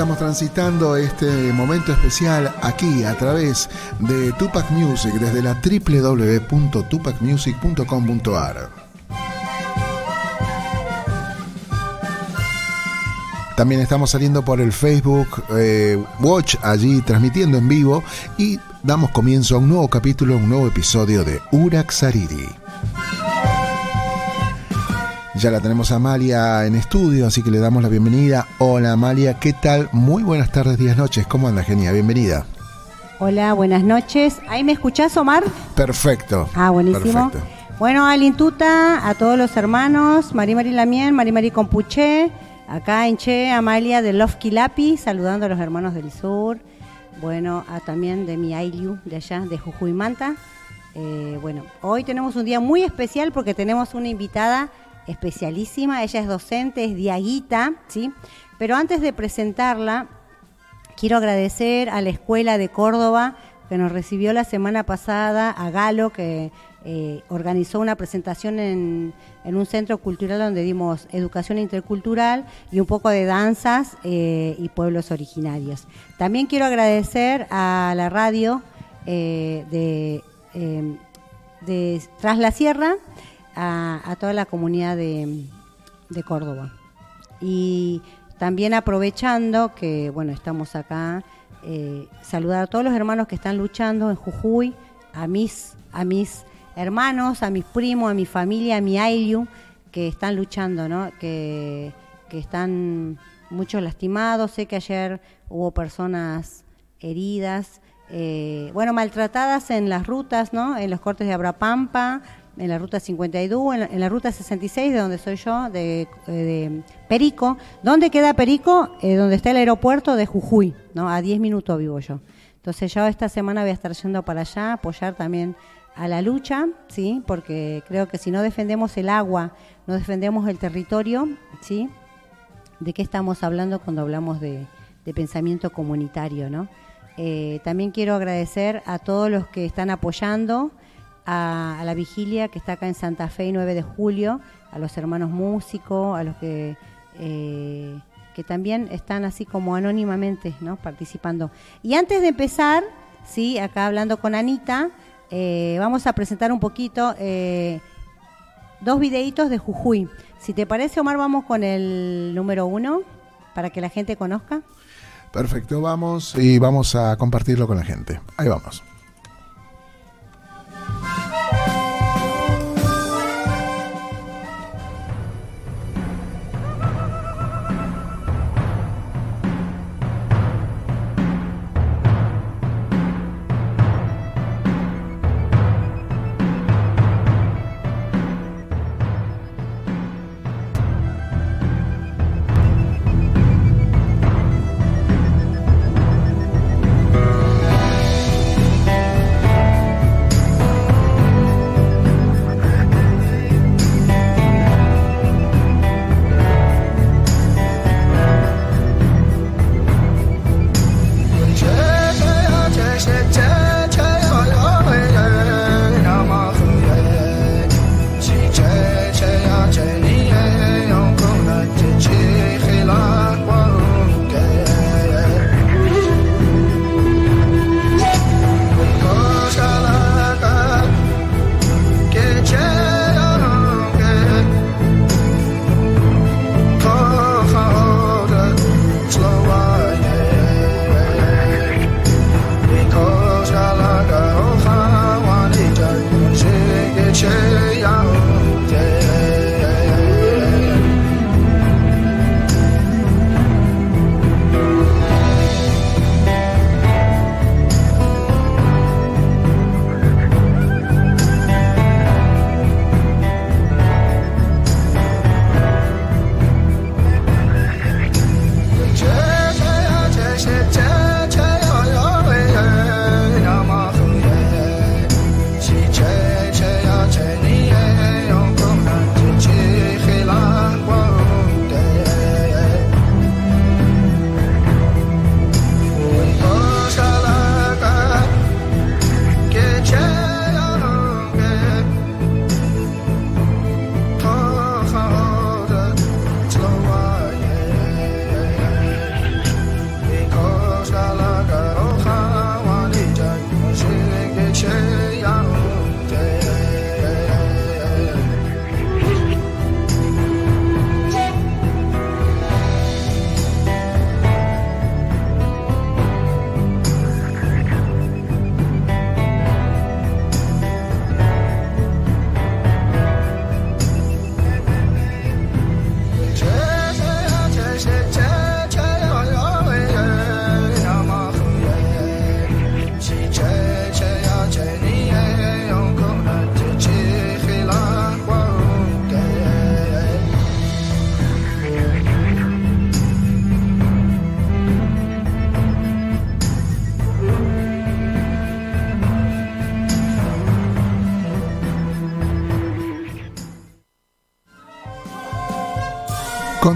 Estamos transitando este momento especial aquí a través de Tupac Music desde la www.tupacmusic.com.ar. También estamos saliendo por el Facebook eh, Watch, allí transmitiendo en vivo y damos comienzo a un nuevo capítulo, un nuevo episodio de Urak Sariri. Ya la tenemos a Amalia en estudio, así que le damos la bienvenida. Hola Amalia, ¿qué tal? Muy buenas tardes, días, noches. ¿Cómo anda, Genia? Bienvenida. Hola, buenas noches. ¿Ahí me escuchás, Omar? Perfecto. Ah, buenísimo. Perfecto. Bueno, Alintuta, a todos los hermanos, Mari Mari Lamien, Mari Mari Compuché, Acá en Che, Amalia de Love Kilapi, saludando a los hermanos del sur. Bueno, también de mi Ailiu, de allá, de Jujuy Manta. Eh, bueno, hoy tenemos un día muy especial porque tenemos una invitada especialísima. Ella es docente, es Diaguita, ¿sí? Pero antes de presentarla, quiero agradecer a la Escuela de Córdoba que nos recibió la semana pasada, a Galo, que eh, organizó una presentación en, un centro cultural donde dimos educación intercultural y un poco de danzas eh, y pueblos originarios. También quiero agradecer a la radio eh, de, de, Tras la Sierra, a, toda la comunidad de, de, Córdoba. Y también aprovechando que, bueno, estamos acá, saludar a todos los hermanos que están luchando en Jujuy, a mis, a mis hermanos, a mis primos, a mi familia, a mi Ailiu, que están luchando, ¿no? Que, están muchos lastimados. Sé que ayer hubo personas heridas, eh, bueno, maltratadas en las rutas, ¿no? En los cortes de Abrapampa, en la ruta 52, en la, en la ruta 66, de donde soy yo, de, eh, Perico. ¿Dónde queda Perico? Eh, donde está el aeropuerto de Jujuy, ¿no? A 10 minutos vivo yo. Entonces yo esta semana voy a estar yendo para allá, apoyar también a la lucha, ¿sí? porque creo que si no defendemos el agua, no defendemos el territorio, ¿sí? ¿de qué estamos hablando cuando hablamos de, pensamiento comunitario? ¿no? Eh, también quiero agradecer a todos los que están apoyando a, la vigilia que está acá en Santa Fe el 9 de julio, a los hermanos músicos, a los que... Eh, que también están así como anónimamente ¿no? participando. Y antes de empezar, sí, acá hablando con Anita, eh, vamos a presentar un poquito eh, dos videitos de Jujuy. Si te parece, Omar, vamos con el número uno para que la gente conozca. Perfecto, vamos y vamos a compartirlo con la gente. Ahí vamos.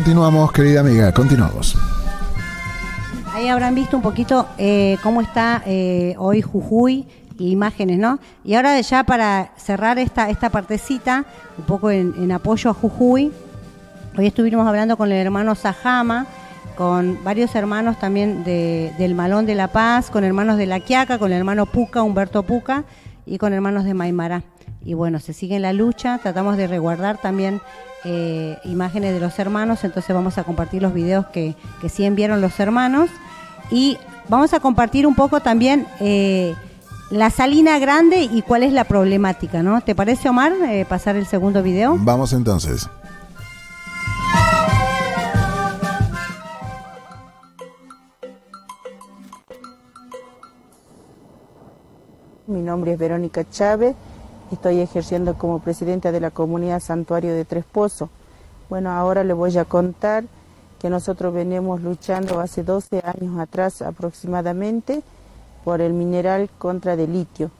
Continuamos, querida amiga, continuamos. Ahí habrán visto un poquito eh, cómo está eh, hoy Jujuy, imágenes, ¿no? Y ahora ya para cerrar esta, esta partecita, un poco en, apoyo a Jujuy, hoy estuvimos hablando con el hermano Sajama, con varios hermanos también del Malón de la Paz, con hermanos de La Quiaca, con el hermano Puca, Humberto Puca, y con hermanos de Maimara. Y bueno, se sigue en la lucha, tratamos de resguardar también eh, imágenes de los hermanos, entonces vamos a compartir los videos que, que sí enviaron los hermanos y vamos a compartir un poco también eh, la salina grande y cuál es la problemática, ¿no? ¿Te parece, Omar, eh, pasar el segundo video? Vamos entonces. Mi nombre es Verónica Chávez Estoy ejerciendo como presidenta de la comunidad Santuario de Tres Pozos. Bueno, ahora le voy a contar que nosotros venimos luchando hace 12 años atrás aproximadamente por el mineral contra del litio.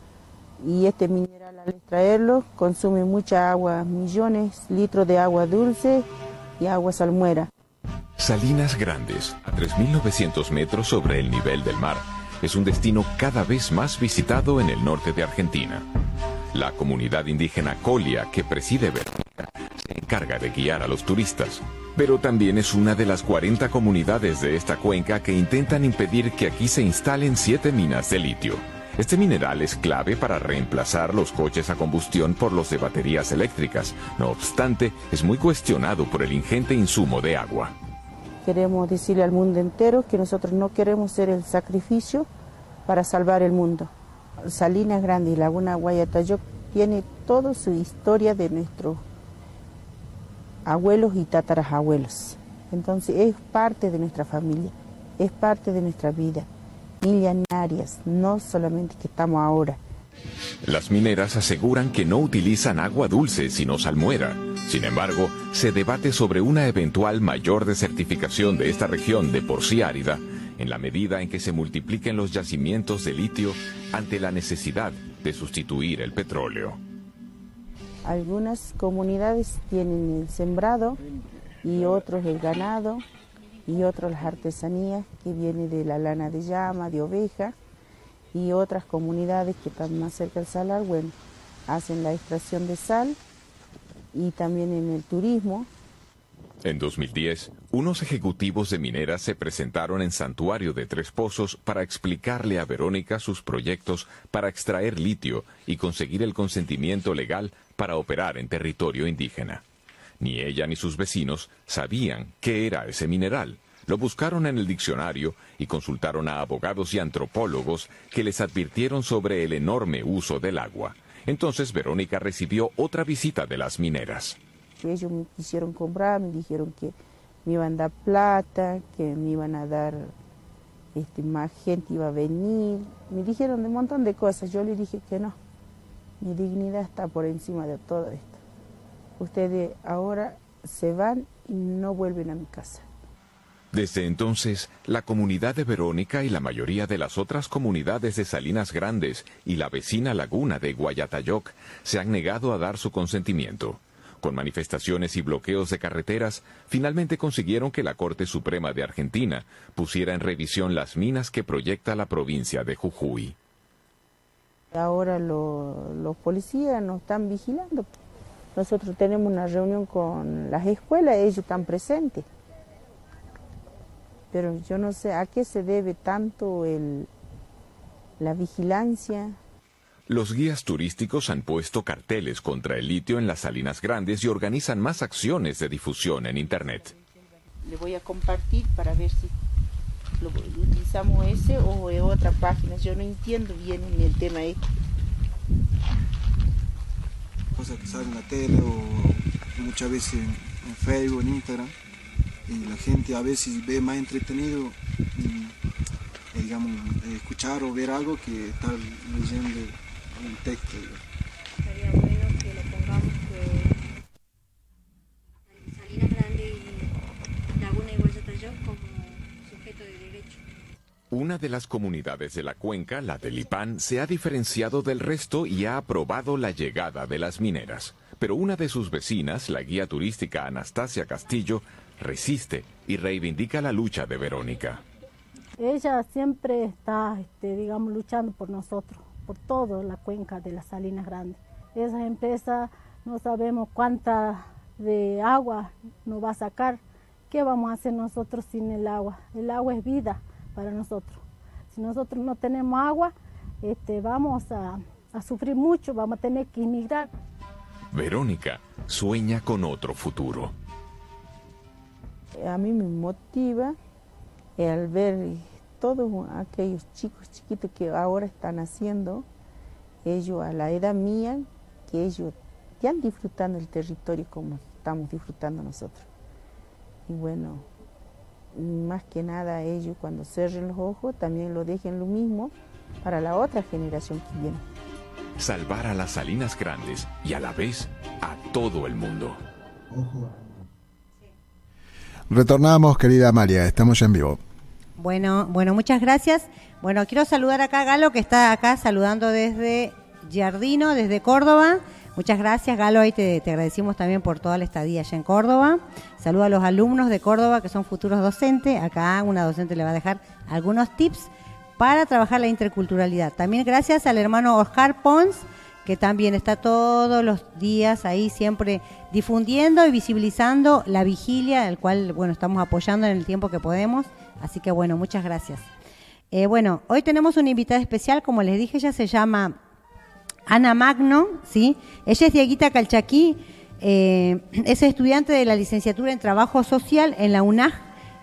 Y este mineral al extraerlo consume mucha agua, millones de litros de agua dulce y agua salmuera. Salinas Grandes, a 3.900 metros sobre el nivel del mar, es un destino cada vez más visitado en el norte de Argentina. La comunidad indígena Colia, que preside Verónica, se encarga de guiar a los turistas. Pero también es una de las 40 comunidades de esta cuenca que intentan impedir que aquí se instalen siete minas de litio. Este mineral es clave para reemplazar los coches a combustión por los de baterías eléctricas. No obstante, es muy cuestionado por el ingente insumo de agua. Queremos decirle al mundo entero que nosotros no queremos ser el sacrificio para salvar el mundo. Salinas Grande y Laguna Guayatayoc tiene toda su historia de nuestros abuelos y tatarabuelos. Entonces es parte de nuestra familia, es parte de nuestra vida, milenarias, no solamente que estamos ahora. Las mineras aseguran que no utilizan agua dulce, sino salmuera. Sin embargo, se debate sobre una eventual mayor desertificación de esta región de por sí árida en la medida en que se multipliquen los yacimientos de litio ante la necesidad de sustituir el petróleo. Algunas comunidades tienen el sembrado y otros el ganado y otros las artesanías que viene de la lana de llama, de oveja y otras comunidades que están más cerca del salar, bueno, hacen la extracción de sal y también en el turismo en 2010, unos ejecutivos de mineras se presentaron en Santuario de Tres Pozos para explicarle a Verónica sus proyectos para extraer litio y conseguir el consentimiento legal para operar en territorio indígena. Ni ella ni sus vecinos sabían qué era ese mineral. Lo buscaron en el diccionario y consultaron a abogados y antropólogos que les advirtieron sobre el enorme uso del agua. Entonces Verónica recibió otra visita de las mineras ellos me quisieron comprar, me dijeron que me iban a dar plata, que me iban a dar, este, más gente iba a venir, me dijeron de un montón de cosas, yo le dije que no, mi dignidad está por encima de todo esto. Ustedes ahora se van y no vuelven a mi casa. Desde entonces, la comunidad de Verónica y la mayoría de las otras comunidades de Salinas Grandes y la vecina laguna de Guayatayoc se han negado a dar su consentimiento. Con manifestaciones y bloqueos de carreteras, finalmente consiguieron que la Corte Suprema de Argentina pusiera en revisión las minas que proyecta la provincia de Jujuy. Ahora los policías nos están vigilando. Nosotros tenemos una reunión con las escuelas, ellos están presentes. Pero yo no sé a qué se debe tanto el, la vigilancia, los guías turísticos han puesto carteles contra el litio en las Salinas Grandes y organizan más acciones de difusión en Internet. Le voy a compartir para ver si lo utilizamos ese o en otra página. Yo no entiendo bien en el tema este. Cosas que salen en la tele o muchas veces en Facebook, en Instagram. Y la gente a veces ve más entretenido mm, digamos, escuchar o ver algo que estar leyendo un texto. Bueno que lo pongamos que Salinas Grande y Laguna y como sujeto de derecho. Una de las comunidades de la cuenca, la de Lipán, se ha diferenciado del resto y ha aprobado la llegada de las mineras. Pero una de sus vecinas, la guía turística Anastasia Castillo, resiste y reivindica la lucha de Verónica. Ella siempre está, este, digamos, luchando por nosotros, por toda la cuenca de las Salinas Grandes. Esa empresa no sabemos cuánta de agua nos va a sacar. ¿Qué vamos a hacer nosotros sin el agua? El agua es vida para nosotros. Si nosotros no tenemos agua, este, vamos a, a sufrir mucho, vamos a tener que emigrar. Verónica sueña con otro futuro. A mí me motiva el ver todos aquellos chicos chiquitos que ahora están haciendo, ellos a la edad mía, que ellos ya disfrutando el territorio como estamos disfrutando nosotros. Y bueno, más que nada ellos cuando cierren los ojos también lo dejen lo mismo para la otra generación que viene. Salvar a las Salinas Grandes y a la vez a todo el mundo. Retornamos, querida María, estamos ya en vivo. Bueno, bueno, muchas gracias. Bueno, quiero saludar acá a Galo, que está acá saludando desde Giardino, desde Córdoba. Muchas gracias, Galo. Ahí te, te agradecimos también por toda la estadía allá en Córdoba. Saludo a los alumnos de Córdoba que son futuros docentes. Acá una docente le va a dejar algunos tips para trabajar la interculturalidad. También gracias al hermano Oscar Pons, que también está todos los días ahí siempre difundiendo y visibilizando la vigilia, el cual bueno estamos apoyando en el tiempo que podemos. Así que bueno, muchas gracias. Eh, bueno, hoy tenemos una invitada especial, como les dije, ella se llama Ana Magno, ¿sí? Ella es Dieguita Calchaquí, eh, es estudiante de la licenciatura en Trabajo Social en la UNAG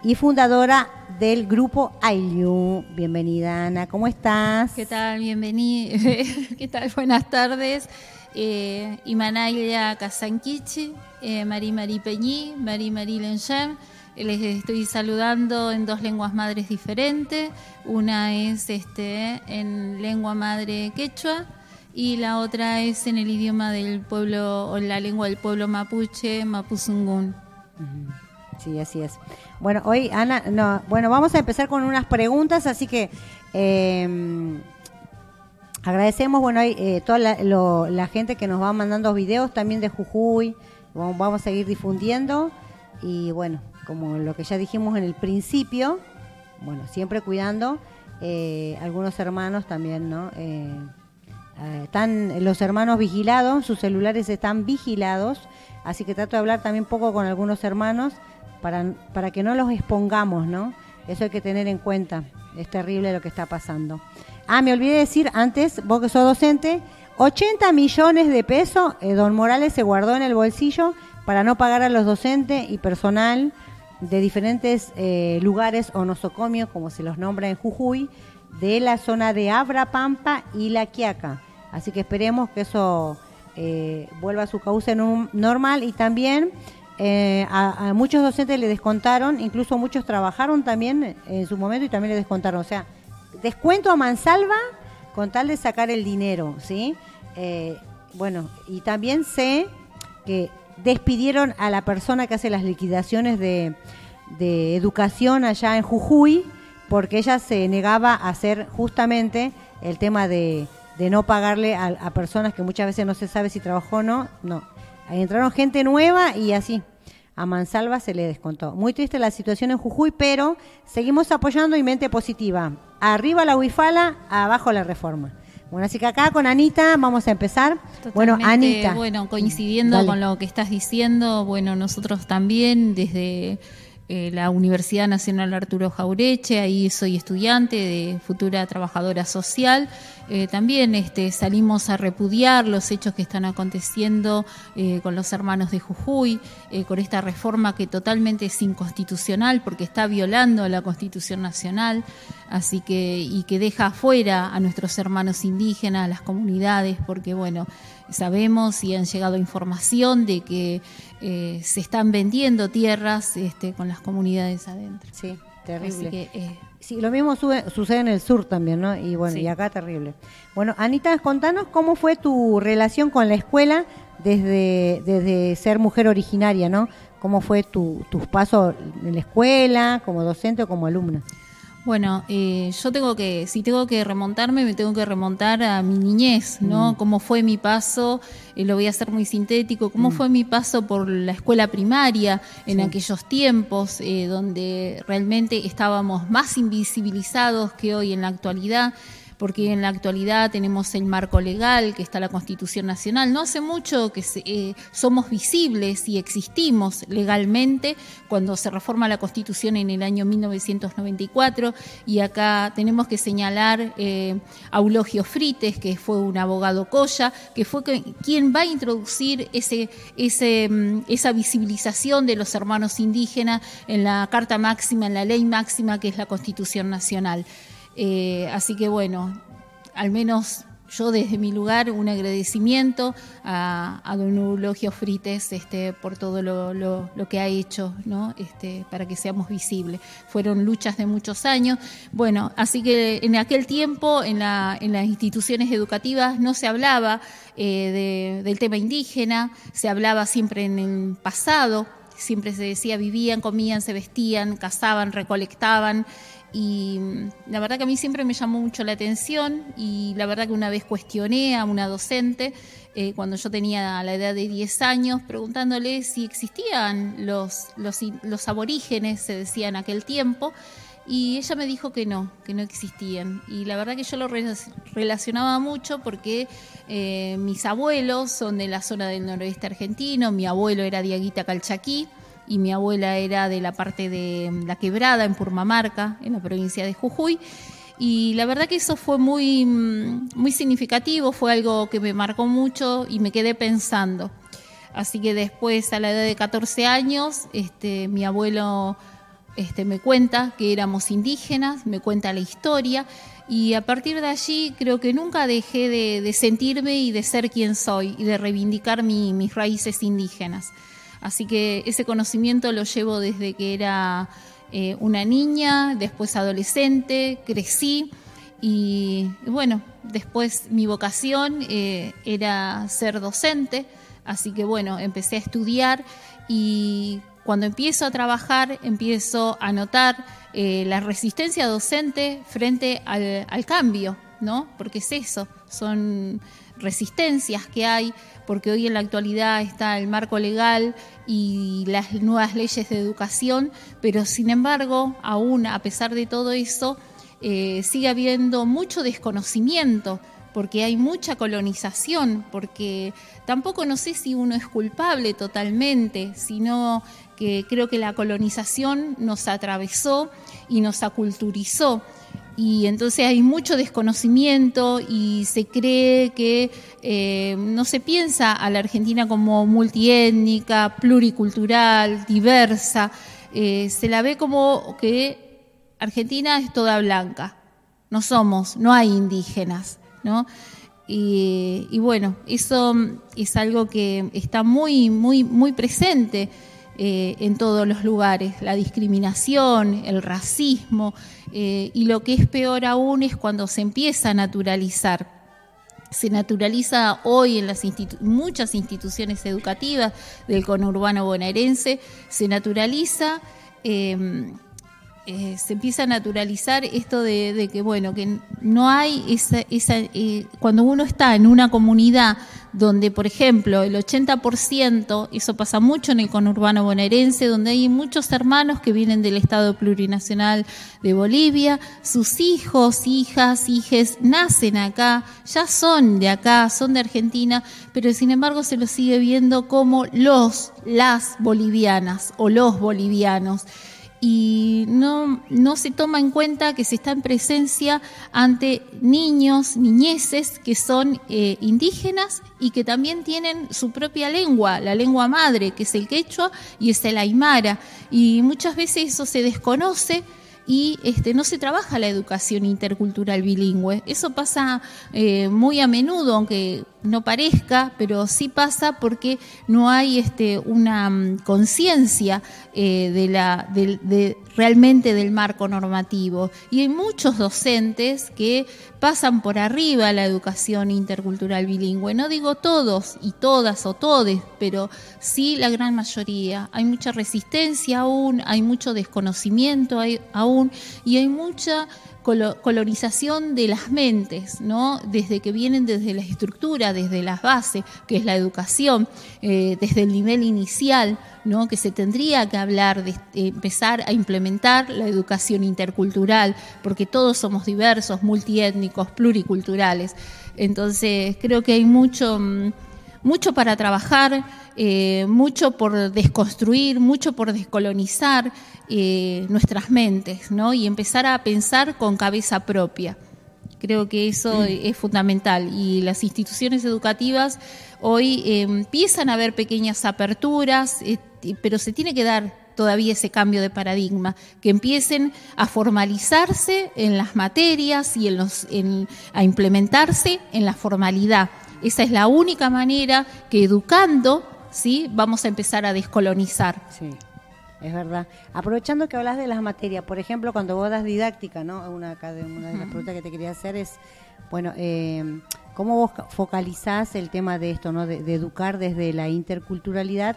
y fundadora del grupo AILU. Bienvenida, Ana, ¿cómo estás? ¿Qué tal? Bienvenida. ¿Qué tal? Buenas tardes. Eh, Casanquichi, eh, Mari Mari Peñí, Mari Mari Lenchem. Les estoy saludando en dos lenguas madres diferentes. Una es este, en lengua madre quechua y la otra es en el idioma del pueblo, o la lengua del pueblo mapuche, mapuzungún. Sí, así es. Bueno, hoy, Ana, no, bueno, vamos a empezar con unas preguntas, así que eh, agradecemos, bueno, hoy, eh, toda la, lo- la gente que nos va mandando videos también de Jujuy, vamos a seguir difundiendo y bueno, como lo que ya dijimos en el principio, bueno, siempre cuidando, eh, algunos hermanos también, ¿no? Eh, eh, están los hermanos vigilados, sus celulares están vigilados, así que trato de hablar también poco con algunos hermanos para, para que no los expongamos, ¿no? Eso hay que tener en cuenta, es terrible lo que está pasando. Ah, me olvidé decir antes, vos que sos docente, 80 millones de pesos, don Morales se guardó en el bolsillo para no pagar a los docentes y personal de diferentes eh, lugares o nosocomios, como se los nombra en Jujuy, de la zona de Abra, Pampa y La Quiaca. Así que esperemos que eso eh, vuelva a su cauce normal y también eh, a, muchos docentes le descontaron, incluso muchos trabajaron también en su momento y también le descontaron. O sea, descuento a mansalva con tal de sacar el dinero, ¿sí? Bueno, y también sé que despidieron a la persona que hace las liquidaciones de, de educación allá en Jujuy porque ella se negaba a hacer justamente el tema de, no pagarle a, a personas que muchas veces no se sabe si trabajó o no. No, entraron gente nueva y así. A Mansalva se le descontó. Muy triste la situación en Jujuy, pero seguimos apoyando y mente positiva. Arriba la huifala, abajo la reforma. Bueno, así que acá con Anita vamos a empezar. bueno, Anita. Bueno, coincidiendo Dale. con lo que estás diciendo, bueno, nosotros también desde eh, la Universidad Nacional Arturo Jaureche, ahí soy estudiante de futura trabajadora social. Eh, también este, salimos a repudiar los hechos que están aconteciendo eh, con los hermanos de Jujuy, eh, con esta reforma que totalmente es inconstitucional porque está violando la Constitución Nacional, así que y que deja afuera a nuestros hermanos indígenas, a las comunidades, porque bueno, sabemos y han llegado información de que se están vendiendo tierras este, con las comunidades adentro. Sí, terrible. Que, eh, Sí, lo mismo sube- sucede en el sur también, ¿no? Y bueno, Sí. y acá terrible. Bueno, Anita, contanos cómo fue tu relación con la escuela desde, desde ser mujer originaria, ¿no? ¿Cómo fue tu, tus pasos en la escuela, como docente o como alumna? Bueno, eh, yo tengo que, si tengo que remontarme, me tengo que remontar a mi niñez, ¿no? Mm. Cómo fue mi paso, eh, lo voy a hacer muy sintético, cómo fue mi paso por la escuela primaria en aquellos tiempos, eh, donde realmente estábamos más invisibilizados que hoy en la actualidad porque en la actualidad tenemos el marco legal, que está la Constitución Nacional. No hace mucho que se- eh, somos visibles y existimos legalmente cuando se reforma la Constitución en el año 1994 y acá tenemos que señalar eh, a Eulogio Frites, que fue un abogado coya, que fue quien va a introducir ese, ese, mm, esa visibilización de los hermanos indígenas en la Carta Máxima, en la Ley Máxima, que es la Constitución Nacional. Eh, así que bueno, al menos yo desde mi lugar un agradecimiento a, don Eulogio Frites este, por todo lo, que ha hecho este, para que seamos visibles. Fueron luchas de muchos años. Bueno, así que en aquel tiempo en, la- en las instituciones educativas no se hablaba eh, de- del tema indígena, se hablaba siempre en el pasado, siempre se decía vivían, comían, se vestían, cazaban, recolectaban. Y la verdad que a mí siempre me llamó mucho la atención y la verdad que una vez cuestioné a una docente eh, cuando yo tenía la edad de 10 años preguntándole si existían los, los, los aborígenes, se decía en aquel tiempo, y ella me dijo que no, que no existían. Y la verdad que yo lo rela- relacionaba mucho porque eh, mis abuelos son de la zona del noroeste argentino, mi abuelo era Diaguita Calchaquí y mi abuela era de la parte de mm, La Quebrada, en Purmamarca, en la provincia de Jujuy. Y la verdad que eso fue muy, mm, muy significativo, fue algo que me marcó mucho y me quedé pensando. Así que después, a la edad de 14 años, este, mi abuelo este, me cuenta que éramos indígenas, me cuenta la historia y a partir de allí creo que nunca dejé de, de sentirme y de ser quien soy y de reivindicar mi- mis raíces indígenas. Así que ese conocimiento lo llevo desde que era eh, una niña, después adolescente, crecí y bueno, después mi vocación eh, era ser docente, así que bueno, empecé a estudiar y cuando empiezo a trabajar empiezo a notar eh, la resistencia docente frente al, al cambio, ¿no? Porque es eso, son resistencias que hay, porque hoy en la actualidad está el marco legal y las nuevas leyes de educación, pero sin embargo, aún a pesar de todo eso, eh, sigue habiendo mucho desconocimiento porque hay mucha colonización, porque tampoco no sé si uno es culpable totalmente, sino que creo que la colonización nos atravesó y nos aculturizó. Y entonces hay mucho desconocimiento y se cree que eh, no se piensa a la Argentina como multiétnica, pluricultural, diversa. Eh, se la ve como que Argentina es toda blanca. No somos, no hay indígenas, ¿no? Y, y bueno, eso es algo que está muy, muy, muy presente eh, en todos los lugares, la discriminación, el racismo, eh, y lo que es peor aún es cuando se empieza a naturalizar. Se naturaliza hoy en las institu- muchas instituciones educativas del conurbano bonaerense, se naturaliza, eh, eh, se empieza a naturalizar esto de, que, bueno, que no hay esa, esa eh, cuando uno está en una comunidad donde, por ejemplo, el 80%, eso pasa mucho en el conurbano bonaerense, donde hay muchos hermanos que vienen del Estado plurinacional de Bolivia, sus hijos, hijas, hijes nacen acá, ya son de acá, son de Argentina, pero sin embargo se los sigue viendo como los, las bolivianas o los bolivianos y no, no se toma en cuenta que se está en presencia ante niños, niñeces que son eh, indígenas y que también tienen su propia lengua, la lengua madre, que es el quechua y es el aymara. Y muchas veces eso se desconoce y este, no se trabaja la educación intercultural bilingüe. Eso pasa eh, muy a menudo, aunque no parezca, pero sí pasa porque no hay este, una mm, conciencia eh, de la de, de- realmente del marco normativo y hay muchos docentes que pasan por arriba la educación intercultural bilingüe. No digo todos y todas o todes, pero sí la gran mayoría. Hay mucha resistencia aún, hay mucho desconocimiento aún y hay mucha colo- colonización de las mentes, ¿no? Desde que vienen desde la estructura, desde las bases, que es la educación, eh, desde el nivel inicial, ¿no? Que se tendría que hablar de eh, empezar a implementar la educación intercultural, porque todos somos diversos, multiétnicos, pluriculturales. Entonces, creo que hay mucho mm, mucho para trabajar, eh, mucho por desconstruir, mucho por descolonizar eh, nuestras mentes, ¿no? Y empezar a pensar con cabeza propia. Creo que eso es fundamental y las instituciones educativas hoy eh, empiezan a ver pequeñas aperturas, pero se tiene que dar todavía ese cambio de paradigma, que empiecen a formalizarse en las materias y en los, en- a implementarse en la formalidad. Esa es la única manera que educando, ¿sí? vamos a empezar a descolonizar. Sí, es verdad. Aprovechando que hablas de las materias, por ejemplo, cuando vos das didáctica, ¿no? Una, acá de- una de las preguntas que te quería hacer es, bueno, eh, ¿cómo vos ca- focalizás el tema de esto, ¿no? De, de educar desde la interculturalidad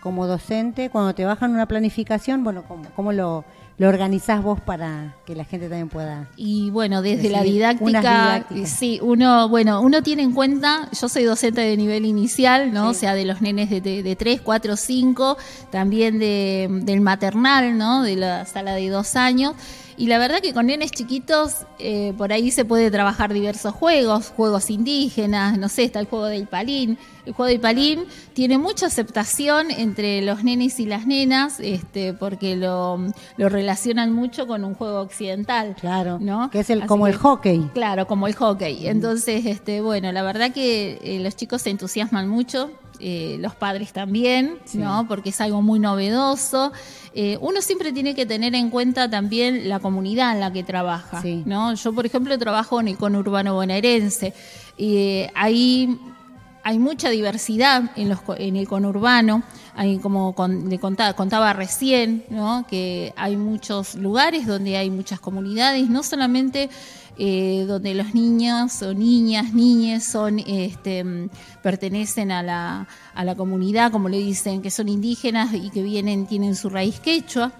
como docente, cuando te bajan una planificación, bueno, ¿cómo, cómo lo, lo organizás vos para que la gente también pueda... Y bueno, desde la didáctica, sí, uno, bueno, uno tiene en cuenta, yo soy docente de nivel inicial, ¿no? Sí. O sea, de los nenes de, de, de 3, 4, 5, también de, del maternal, ¿no? De la sala de dos años. Y la verdad que con nenes chiquitos, eh, por ahí se puede trabajar diversos juegos, juegos indígenas, no sé, está el juego del palín. El juego del palín tiene mucha aceptación entre los nenes y las nenas, este, porque lo, lo relacionan mucho con un juego occidental. Claro, ¿no? que es el Así como el hockey. Claro, como el hockey. Entonces, este, bueno, la verdad que eh, los chicos se entusiasman mucho, eh, los padres también, ¿no? Porque es algo muy novedoso. Eh, uno siempre tiene que tener en cuenta también la comunidad en la que trabaja, Sí. ¿no? Yo, por ejemplo, trabajo en el conurbano bonaerense. eh, ahí hay mucha diversidad en, los, en el conurbano. Hay, como con- le contaba, contaba recién, ¿no? que hay muchos lugares donde hay muchas comunidades, no solamente eh, donde los niños o niñas, niñes son, este, mm, pertenecen a la, a la comunidad, como le dicen, que son indígenas y que vienen, tienen su raíz quechua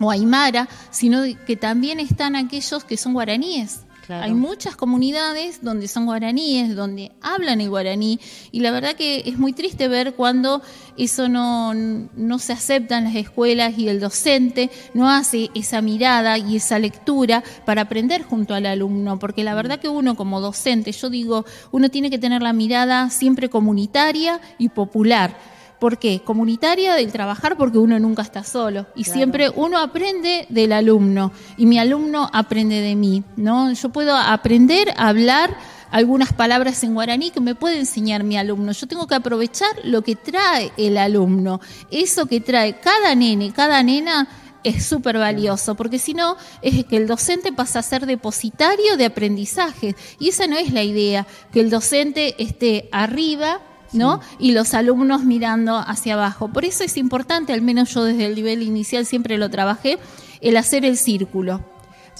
o aymara, sino que también están aquellos que son guaraníes. Hay muchas comunidades donde son guaraníes, donde hablan el guaraní, y la verdad que es muy triste ver cuando eso no, no se acepta en las escuelas y el docente no hace esa mirada y esa lectura para aprender junto al alumno, porque la verdad que uno como docente, yo digo, uno tiene que tener la mirada siempre comunitaria y popular. ¿Por qué? Comunitaria del trabajar porque uno nunca está solo y Claro. siempre uno aprende del alumno y mi alumno aprende de mí, ¿no? Yo puedo aprender a hablar algunas palabras en guaraní que me puede enseñar mi alumno. Yo tengo que aprovechar lo que trae el alumno. Eso que trae cada nene, cada nena es súper valioso, porque si no, es que el docente pasa a ser depositario de aprendizaje. Y esa no es la idea, que el docente esté arriba ¿no? Y los alumnos mirando hacia abajo. Por eso es importante, al menos yo desde el nivel inicial siempre lo trabajé, el hacer el círculo.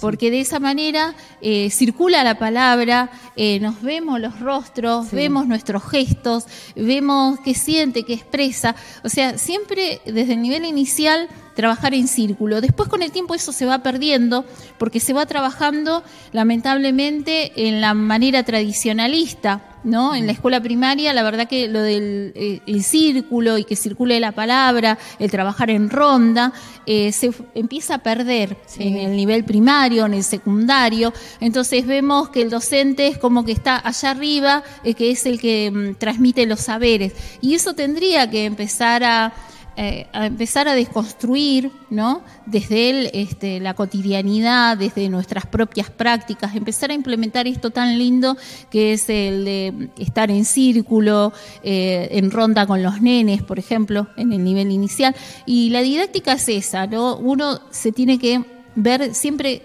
Porque de esa manera eh, circula la palabra, eh, nos vemos los rostros, Sí. vemos nuestros gestos, vemos qué siente, qué expresa. O sea, siempre desde el nivel inicial trabajar en círculo. Después con el tiempo eso se va perdiendo porque se va trabajando lamentablemente en la manera tradicionalista, ¿no? En la escuela primaria la verdad que lo del eh, el círculo y que circule la palabra, el trabajar en ronda, eh, se empieza a perder Sí. en el nivel primario, en el secundario. Entonces vemos que el docente es como que está allá arriba, eh, que es el que mm, transmite los saberes. Y eso tendría que empezar a eh, a empezar a desconstruir, ¿no? Desde él, este, la cotidianidad, desde nuestras propias prácticas, empezar a implementar esto tan lindo que es el de estar en círculo, eh, en ronda con los nenes, por ejemplo, en el nivel inicial. Y la didáctica es esa, ¿no? Uno se tiene que ver siempre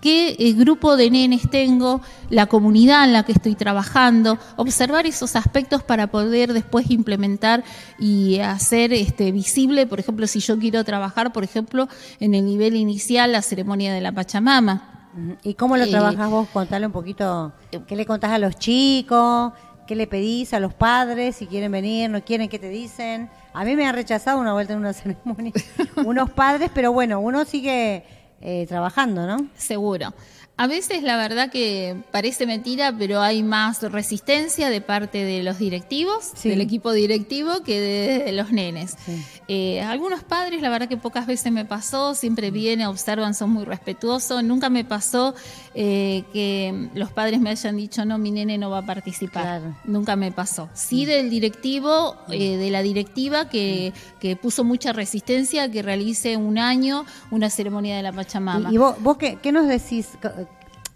qué eh, grupo de nenes tengo, la comunidad en la que estoy trabajando, observar esos aspectos para poder después implementar y hacer este, visible, por ejemplo, si yo quiero trabajar, por ejemplo, en el nivel inicial, la ceremonia de la Pachamama. ¿Y cómo lo Eh, trabajas vos? Contale un poquito. ¿Qué le contás a los chicos? ¿Qué le pedís a los padres? Si quieren venir, no quieren, ¿qué te dicen? A mí me han rechazado una vuelta en una ceremonia unos padres, pero bueno, uno sigue eh, trabajando, ¿no? Seguro. A veces la verdad que parece mentira, pero hay más resistencia de parte de los directivos, Sí. del equipo directivo, que de, de los nenes. Sí. Eh, algunos padres, la verdad que pocas veces me pasó, siempre vienen, observan, son muy respetuosos. Nunca me pasó eh, que los padres me hayan dicho, no, mi nene no va a participar. Claro. Nunca me pasó. Sí del directivo, eh, de la directiva que, que puso mucha resistencia a que realice un año una ceremonia de la Pachamama. ¿Y, y vos, vos qué, qué nos decís?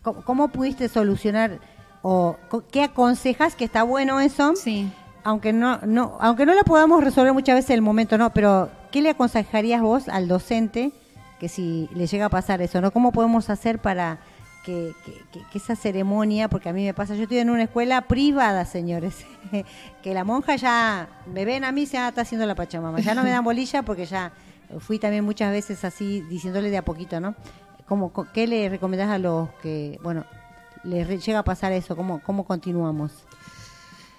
¿Cómo, cómo pudiste solucionar o qué aconsejas que está bueno eso? Sí. Aunque no, no, aunque no lo podamos resolver muchas veces en el momento, no, pero ¿qué le aconsejarías vos al docente que si le llega a pasar eso, no? ¿Cómo podemos hacer para que, que- que- que esa ceremonia, porque a mí me pasa, yo estoy en una escuela privada, señores, que la monja ya, me ven a mí, ya está haciendo la pachamama, ya no me dan bolilla porque ya fui también muchas veces así diciéndole de a poquito, ¿no? ¿Cómo, ¿Qué le recomendás a los que, bueno, les llega a pasar eso? ¿Cómo, cómo continuamos?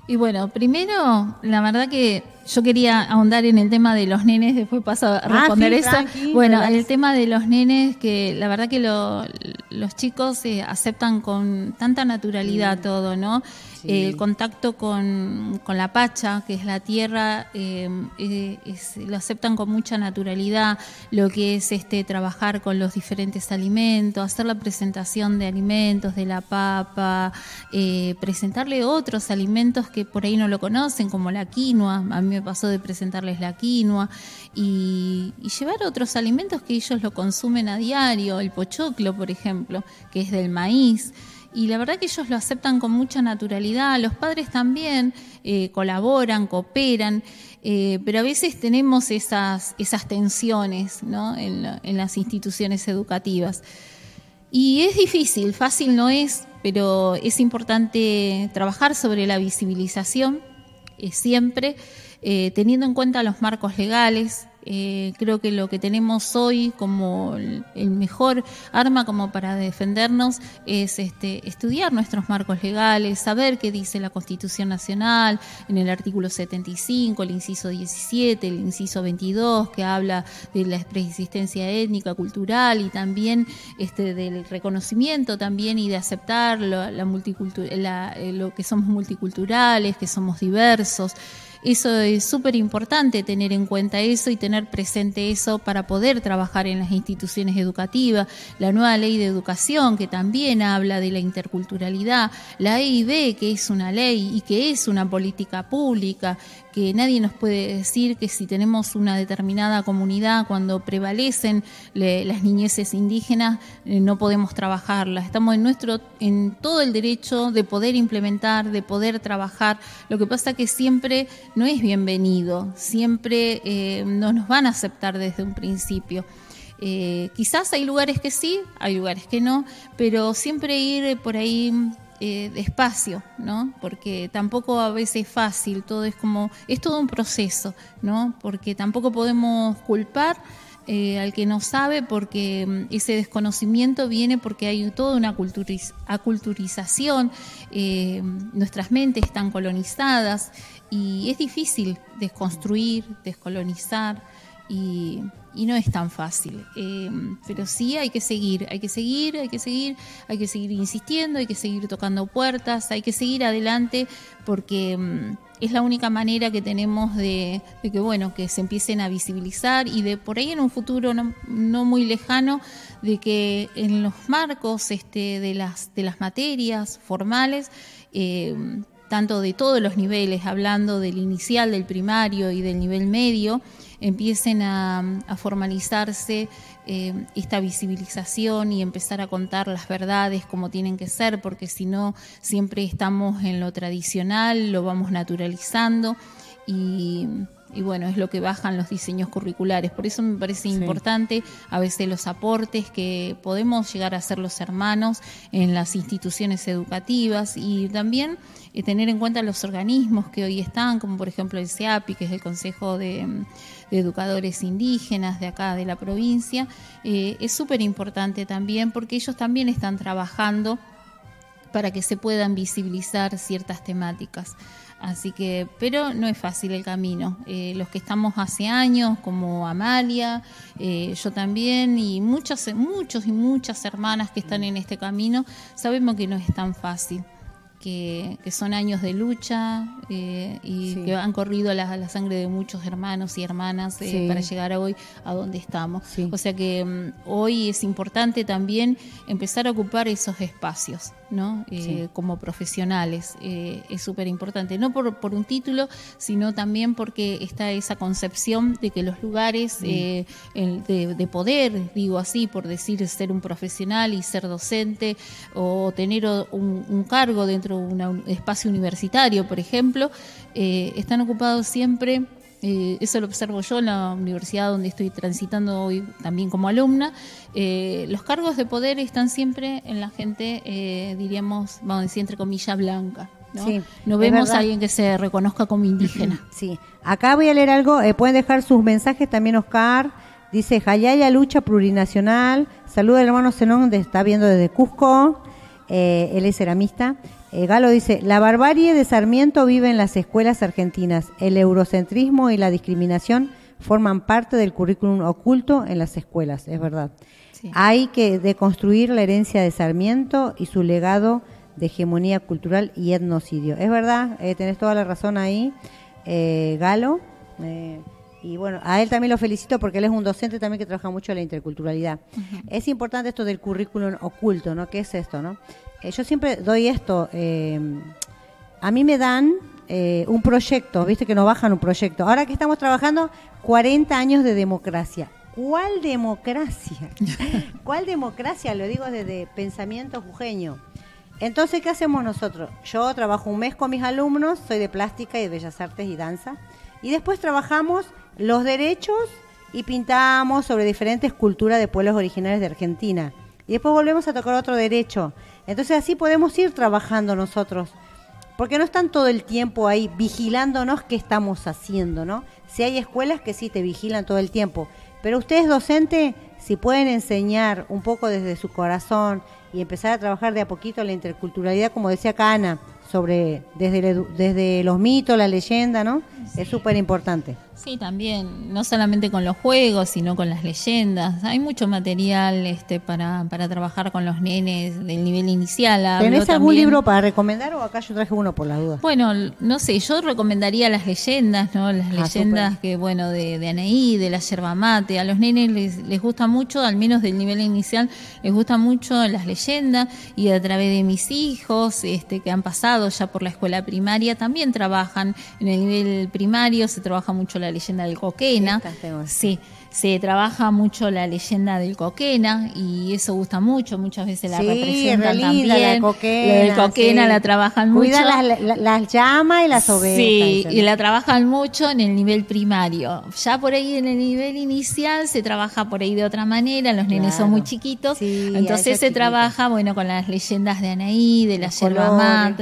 Y bueno, primero, la verdad que yo quería ahondar en el tema de los nenes, después paso a Ah, responder sí, eso. tranqui, bueno, relax. el tema de los nenes, que la verdad que lo- los chicos eh, aceptan con tanta naturalidad todo, ¿no? El contacto con, con la pacha, que es la tierra, eh, eh, es- lo aceptan con mucha naturalidad, lo que es este trabajar con los diferentes alimentos, hacer la presentación de alimentos, de la papa, eh, presentarle otros alimentos que por ahí no lo conocen, como la quinoa, a mí me pasó de presentarles la quinoa, y, llevar otros alimentos que ellos lo consumen a diario, el pochoclo, por ejemplo, que es del maíz. Y la verdad que ellos lo aceptan con mucha naturalidad, los padres también eh, colaboran, cooperan, eh, pero a veces tenemos esas, esas tensiones ¿no? en, en las instituciones educativas. Y es difícil, fácil no es, pero es importante trabajar sobre la visibilización eh, siempre, eh, teniendo en cuenta los marcos legales. Eh, creo que lo que tenemos hoy como el mejor arma como para defendernos es este, estudiar nuestros marcos legales, saber qué dice la Constitución Nacional en el artículo 75, el inciso 17, el inciso 22, que habla de la preexistencia étnica, cultural y también este, del reconocimiento también y de aceptar lo, la la- eh, lo que somos multiculturales, que somos diversos. Eso es súper importante tener en cuenta eso y tener presente eso para poder trabajar en las instituciones educativas. La nueva ley de educación que también habla de la interculturalidad, la EIB que es una ley y que es una política pública, que nadie nos puede decir que si tenemos una determinada comunidad, cuando prevalecen le- las niñeces indígenas, eh, no podemos trabajarlas. Estamos en nuestro, en todo el derecho de poder implementar, de poder trabajar. Lo que pasa que siempre no es bienvenido, siempre eh, no nos van a aceptar desde un principio. Eh, quizás hay lugares que sí, hay lugares que no, pero siempre ir por ahí eh, despacio, ¿no? Porque tampoco a veces es fácil, todo es como, es todo un proceso, ¿no? Porque tampoco podemos culpar eh, al que no sabe porque mm, ese desconocimiento viene porque hay toda una culturiz- aculturización, eh, nuestras mentes están colonizadas y es difícil desconstruir, descolonizar y, y no es tan fácil. Eh, pero sí hay que seguir, hay que seguir, hay que seguir, hay que seguir insistiendo, hay que seguir tocando puertas, hay que seguir adelante porque mm, es la única manera que tenemos de, de que bueno que se empiecen a visibilizar y de por ahí en un futuro no, muy lejano de que en los marcos este, de las de las materias formales eh, tanto de todos los niveles, hablando del inicial, del primario y del nivel medio, empiecen a, a formalizarse eh, esta visibilización y empezar a contar las verdades como tienen que ser, porque si no, siempre estamos en lo tradicional, lo vamos naturalizando y y bueno, es lo que bajan los diseños curriculares. Por eso me parece importante a veces los aportes que podemos llegar a hacer los hermanos en las instituciones educativas y también eh, tener en cuenta los organismos que hoy están, como por ejemplo el CEAPI, que es el Consejo de, Educadores Indígenas de acá de la provincia. Eh, es súper importante también porque ellos también están trabajando para que se puedan visibilizar ciertas temáticas. Así que, pero no es fácil el camino. Eh, los que estamos hace años, como Amalia, eh, yo también, y muchos, muchos y muchas hermanas que están en este camino, sabemos que no es tan fácil que, son años de lucha eh, y que han corrido la, la, sangre de muchos hermanos y hermanas eh, para llegar a hoy a donde estamos. O sea que mm, hoy es importante también empezar a ocupar esos espacios. ¿No? Eh, como profesionales. es súper importante, no por, por, un título, sino también porque está esa concepción de que los lugares de, de, poder, digo así, por decir ser un profesional y ser docente o tener un, un cargo dentro un espacio universitario, por ejemplo, eh, están ocupados siempre, eh, eso lo observo yo en la universidad donde estoy transitando hoy también como alumna, eh, los cargos de poder están siempre en la gente, diríamos, vamos a decir, entre comillas, blanca. ¿no? no vemos a alguien que se reconozca como indígena. Sí, acá voy a leer algo, pueden dejar sus mensajes también Oscar, dice Jayaya Lucha Plurinacional, saluda al hermano Zenón, está viendo desde Cusco, él es ceramista, eh, Galo dice, la barbarie de Sarmiento vive en las escuelas argentinas. El eurocentrismo y la discriminación forman parte del currículum oculto en las escuelas, es verdad. Hay que deconstruir la herencia de Sarmiento y su legado de hegemonía cultural y etnocidio. Es verdad, eh, tenés toda la razón ahí, eh, Galo. y bueno, a él también lo felicito porque él es un docente también que trabaja mucho en la interculturalidad. Es importante esto del currículum oculto, ¿no? ¿Qué es esto, no? Eh, yo siempre doy esto. Eh, a mí me dan eh, un proyecto, viste que nos bajan un proyecto. Ahora que estamos trabajando 40 años de democracia. ¿Cuál democracia? ¿Cuál democracia? Lo digo desde pensamiento jujeño. Entonces, ¿qué hacemos nosotros? Yo trabajo un mes con mis alumnos, soy de plástica y de bellas artes y danza, y después trabajamos los derechos y pintamos sobre diferentes culturas de pueblos originarios de Argentina. Y después volvemos a tocar otro derecho. Entonces así podemos ir trabajando nosotros, porque no están todo el tiempo ahí vigilándonos qué estamos haciendo, ¿no? Si hay escuelas que sí te vigilan todo el tiempo, pero ustedes docentes, si pueden enseñar un poco desde su corazón y empezar a trabajar de a poquito la interculturalidad, como decía Cana, sobre desde, desde los mitos, la leyenda, ¿no? Es súper importante. Sí, también, no solamente con los juegos, sino con las leyendas. Hay mucho material este, para, para trabajar con los nenes del nivel inicial. ¿Tenés algún libro para recomendar o acá yo traje uno por las dudas? Bueno, no sé, yo recomendaría las leyendas, ¿no? Las ah, leyendas que, bueno, de, de Anaí, de la yerba mate. A los nenes les, les gusta mucho, al menos del nivel inicial, les gusta mucho las leyendas y a través de mis hijos este, que han pasado ya por la escuela primaria también trabajan en el nivel primario, se trabaja mucho la la leyenda del Coquena. Sí, se trabaja mucho la leyenda del Coquena y eso gusta mucho, muchas veces la representan también. La, coquena, Coquena la trabajan mucho. Cuidan las, las, llamas y las ovejas. Sí, y la trabajan mucho en el nivel primario. Ya por ahí en el nivel inicial se trabaja por ahí de otra manera, los nenes son muy chiquitos, entonces se trabaja, bueno, con las leyendas de Anaí, de la yerba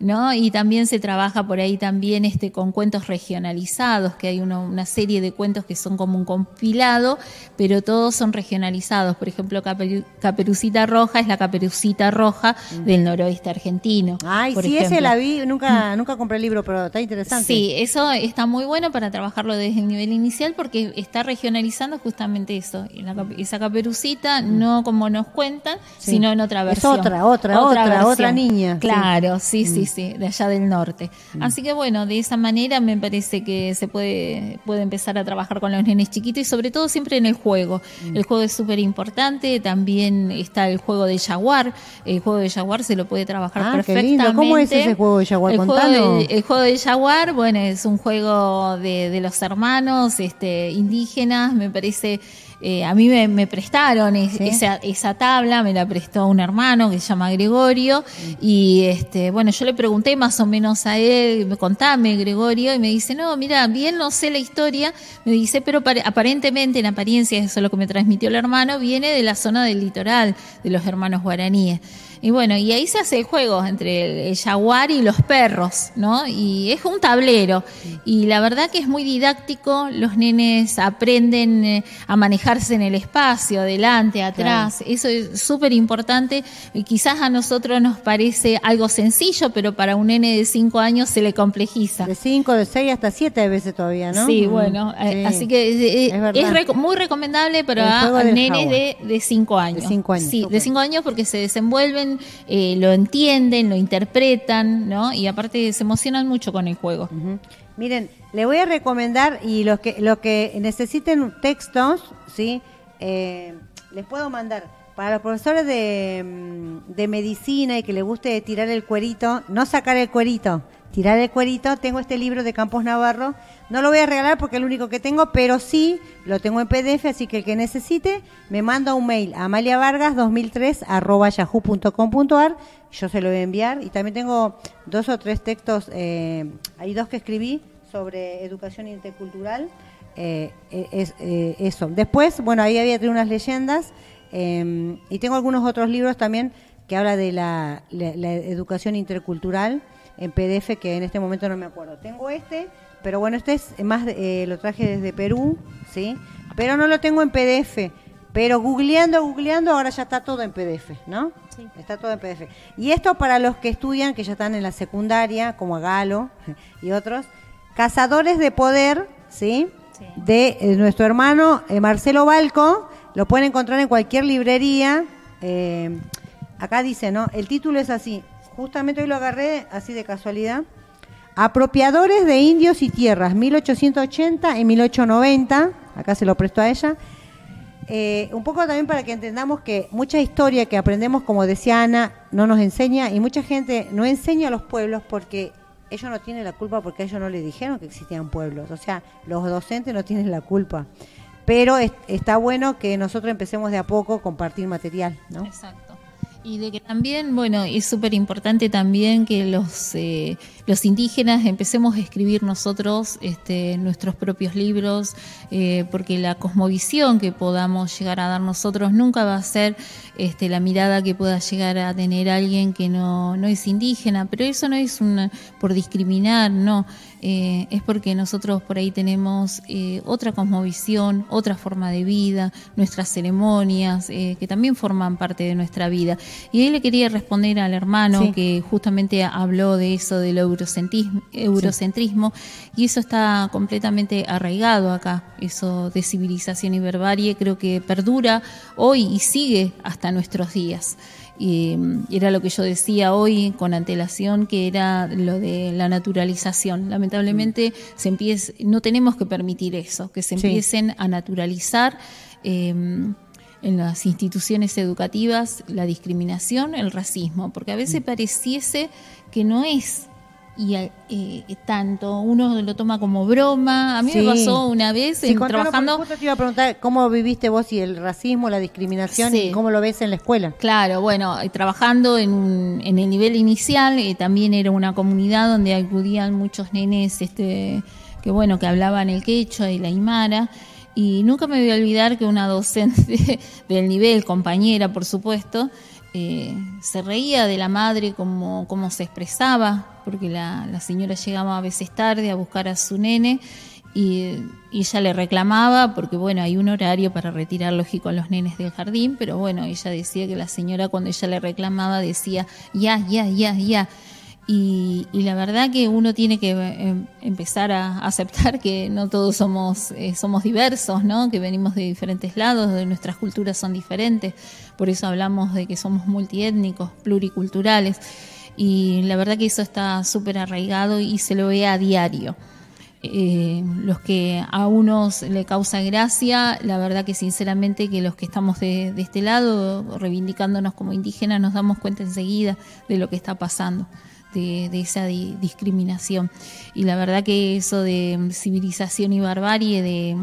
¿no? Y también se trabaja por ahí también este con cuentos regionalizados, que hay una serie de cuentos que son como un compilado pero todos son regionalizados. Por ejemplo, Caperucita Roja es la Caperucita Roja del noroeste argentino. Ay, sí, ese la vi, nunca, nunca compré el libro, pero está interesante. Sí, eso está muy bueno para trabajarlo desde el nivel inicial porque está regionalizando justamente eso. esa Caperucita, mm. no como nos cuentan, sino en otra versión. Es otra, otra, otra, otra, niña. Claro, sí, sí, mm. sí, de allá del norte. Mm. Así que bueno, de esa manera me parece que se puede, puede empezar a trabajar con los nenes chiquitos y sobre sobre todo siempre en el juego. Mm. El juego es súper importante, también está el juego de Jaguar, el juego de Jaguar se lo puede trabajar ah, perfectamente. ¿Cómo es ese juego de Jaguar? El, juego de, el juego de Jaguar, bueno, es un juego de, de los hermanos este, indígenas, me parece eh, a mí me, prestaron esa, esa, tabla, me la prestó un hermano que se llama Gregorio, y este, bueno, yo le pregunté más o menos a él, contame Gregorio, y me dice, no, mira, bien no sé la historia, me dice, pero aparentemente, en apariencia, eso es lo que me transmitió el hermano, viene de la zona del litoral, de los hermanos guaraníes. Y bueno, y ahí se hace el juego entre el, jaguar y los perros, ¿no? Y es un tablero. Y la verdad que es muy didáctico, los nenes aprenden eh, a manejarse en el espacio, adelante, atrás. Eso es súper importante. Y quizás a nosotros nos parece algo sencillo, pero para un nene de 5 años se le complejiza. De 5, de 6 hasta 7 veces todavía, ¿no? Sí, bueno. Eh, así que eh, es, muy recomendable para nenes de 5 años. De 5 años. Sí, de 5 años porque se desenvuelven eh, lo entienden, lo interpretan, ¿no? Y aparte se emocionan mucho con el juego. Miren, le voy a recomendar y los que, los que necesiten textos, ¿sí? Eh, les puedo mandar. Para los profesores de, mm, de medicina y que les guste tirar el cuerito, no sacar el cuerito, tirar el cuerito, tengo este libro de Campos Navarro. No lo voy a regalar porque es el único que tengo, pero sí lo tengo en PDF, así que el que necesite me manda un mail a amaliavargas2003 arroba yahoo.com.ar. Yo se lo voy a enviar. Y también tengo dos o tres textos, eh, hay dos que escribí sobre educación intercultural. Eh, eh, es, eso. Después, bueno, ahí había unas leyendas y tengo algunos otros libros también que habla de la educación intercultural en PDF que en este momento no me acuerdo. Tengo este, pero bueno, este es más, eh, lo traje desde Perú, ¿sí? Pero no lo tengo en PDF. Pero googleando, googleando, ahora ya está todo en PDF, ¿no? Sí. Está todo en PDF. Y esto para los que estudian, que ya están en la secundaria, como Galo y otros, Cazadores de Poder, ¿sí? De eh, nuestro hermano eh, Marcelo Balco, lo pueden encontrar en cualquier librería. acá dice, ¿no? El título es así, justamente hoy lo agarré así de casualidad. Apropiadores de indios y tierras, 1880 y 1890. Acá se lo presto a ella. Eh, un poco también para que entendamos que mucha historia que aprendemos, como decía Ana, no nos enseña y mucha gente no enseña a los pueblos porque ellos no tienen la culpa porque ellos no les dijeron que existían pueblos. O sea, los docentes no tienen la culpa. Pero está bueno que nosotros empecemos de a poco a compartir material, ¿no? Exacto. Y de que también, bueno, es súper importante también que los, eh, los indígenas empecemos a escribir nosotros este, nuestros propios libros, eh, porque la cosmovisión que podamos llegar a dar nosotros nunca va a ser este, la mirada que pueda llegar a tener alguien que no, no es indígena, pero eso no es una, por discriminar, no. Eh, es porque nosotros por ahí tenemos eh, otra cosmovisión, otra forma de vida, nuestras ceremonias, eh, que también forman parte de nuestra vida. Y ahí le quería responder al hermano que justamente habló de eso del eurocentrismo, eurocentrismo y eso está completamente arraigado acá, eso de civilización y barbarie creo que perdura hoy y sigue hasta nuestros días. Y era lo que yo decía hoy con antelación, que era lo de la naturalización. Lamentablemente se empieza, no tenemos que permitir eso, que se empiecen a naturalizar. Em, en las instituciones educativas la discriminación, el racismo, porque a veces mm. pareciese que no es y eh, tanto uno lo toma como broma. A mí me pasó una vez trabajando. te iba a preguntar cómo viviste vos y el racismo, la discriminación y cómo lo ves en la escuela. Claro, bueno, eh, trabajando en, en el nivel inicial, eh, también era una comunidad donde acudían muchos nenes, este, que bueno, que hablaban el quechua y la aymara. Y nunca me voy a olvidar que una docente del nivel, compañera, por supuesto, eh, se reía de la madre como, como se expresaba, porque la, señora llegaba a veces tarde a buscar a su nene y, ella le reclamaba, porque bueno, hay un horario para retirar, lógico, a los nenes del jardín, pero bueno, ella decía que la señora cuando ella le reclamaba decía, ya, ya, ya, ya. Y, la verdad que uno tiene que eh, empezar a aceptar que no todos somos, eh, somos diversos, ¿no? que venimos de diferentes lados, de nuestras culturas son diferentes, por eso hablamos de que somos multiétnicos, pluriculturales, y la verdad que eso está súper arraigado y se lo ve a diario. Eh, los que a unos le causa gracia, la verdad que sinceramente que los que estamos de, de este lado, reivindicándonos como indígenas, nos damos cuenta enseguida de lo que está pasando de, esa discriminación. Y la verdad que eso de civilización y barbarie, de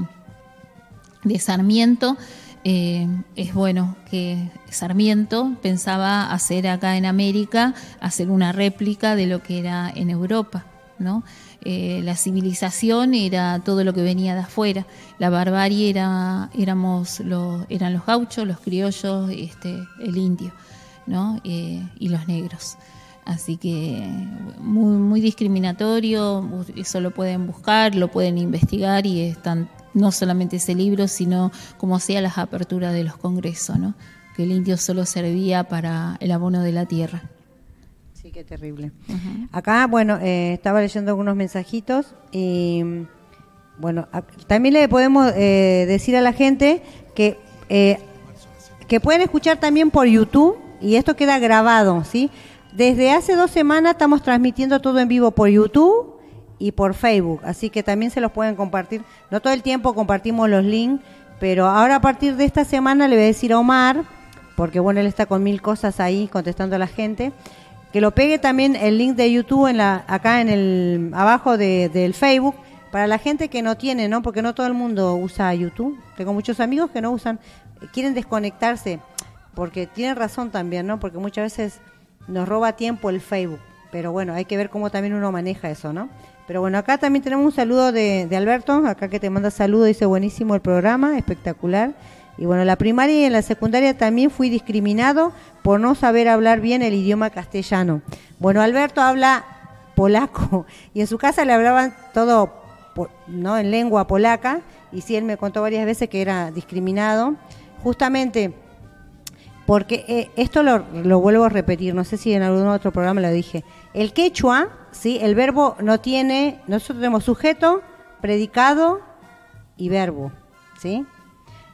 de Sarmiento, eh, es bueno que Sarmiento pensaba hacer acá en América, hacer una réplica de lo que era en Europa, ¿no? Eh, la civilización era todo lo que venía de afuera, la barbarie era, éramos eran los gauchos, los criollos, este, el indio, ¿no? Eh, y los negros. Así que muy, muy discriminatorio, eso lo pueden buscar, lo pueden investigar y están no solamente ese libro, sino como hacía las aperturas de los congresos, ¿no? que el indio solo servía para el abono de la tierra. Sí, qué terrible. Acá, bueno, eh, estaba leyendo algunos mensajitos y, bueno, también le podemos eh, decir a la gente que, eh, que pueden escuchar también por YouTube y esto queda grabado, ¿sí? Desde hace dos semanas estamos transmitiendo todo en vivo por YouTube y por Facebook, así que también se los pueden compartir. No todo el tiempo compartimos los links, pero ahora a partir de esta semana le voy a decir a Omar, porque bueno, él está con mil cosas ahí contestando a la gente, que lo pegue también el link de YouTube en la, acá en el abajo del Facebook para la gente que no tiene, ¿no? Porque no todo el mundo usa YouTube. Tengo muchos amigos que no usan, quieren desconectarse, porque tienen razón también, ¿no? Porque muchas veces nos roba tiempo el Facebook. Pero bueno, hay que ver cómo también uno maneja eso, ¿no? Pero bueno, acá también tenemos un saludo de, Alberto, acá que te manda saludo, dice buenísimo el programa, espectacular. Y bueno, la primaria y en la secundaria también fui discriminado por no saber hablar bien el idioma castellano. Bueno, Alberto habla polaco y en su casa le hablaban todo no en lengua polaca y sí él me contó varias veces que era discriminado justamente porque eh, esto lo, vuelvo a repetir, no sé si en algún otro programa lo dije. El quechua, ¿sí? el verbo no tiene, nosotros tenemos sujeto, predicado y verbo. ¿sí?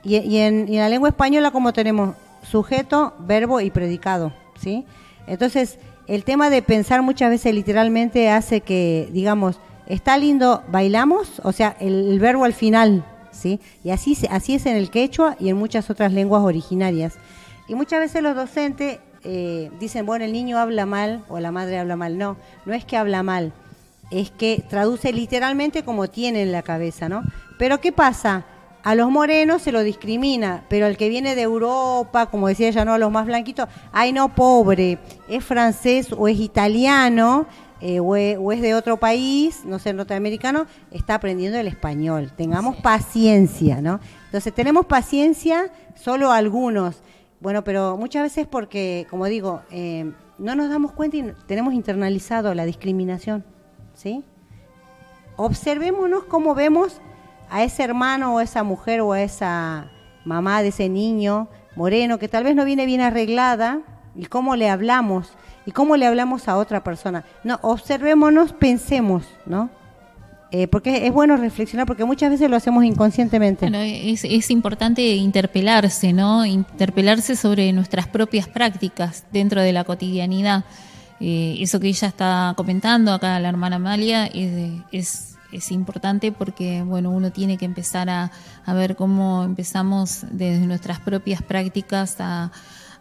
Y, en, la lengua española como tenemos sujeto, verbo y predicado. ¿sí? Entonces, el tema de pensar muchas veces literalmente hace que, digamos, está lindo, bailamos, o sea, el, el verbo al final, ¿sí? Y así, así es en el quechua y en muchas otras lenguas originarias. Y muchas veces los docentes eh, dicen, bueno, el niño habla mal o la madre habla mal. No, no es que habla mal, es que traduce literalmente como tiene en la cabeza, ¿no? Pero ¿qué pasa? A los morenos se lo discrimina, pero al que viene de Europa, como decía ella, no a los más blanquitos, ay no, pobre, es francés o es italiano, eh, o, es, de otro país, no sé, norteamericano, está aprendiendo el español. Tengamos paciencia, ¿no? Entonces tenemos paciencia solo algunos. Bueno, pero muchas veces porque, como digo, eh, no nos damos cuenta y tenemos internalizado la discriminación, ¿sí? Observémonos cómo vemos a ese hermano o a esa mujer o a esa mamá de ese niño moreno que tal vez no viene bien arreglada y cómo le hablamos y cómo le hablamos a otra persona. No, observémonos, pensemos, ¿no? Eh, porque es bueno reflexionar, porque muchas veces lo hacemos inconscientemente. es, importante interpelarse, ¿no? Interpelarse sobre nuestras propias prácticas dentro de la cotidianidad. Eh, eso que ella está comentando acá, la hermana Amalia, es, es, importante porque, bueno, uno tiene que empezar a, a, ver cómo empezamos desde nuestras propias prácticas a,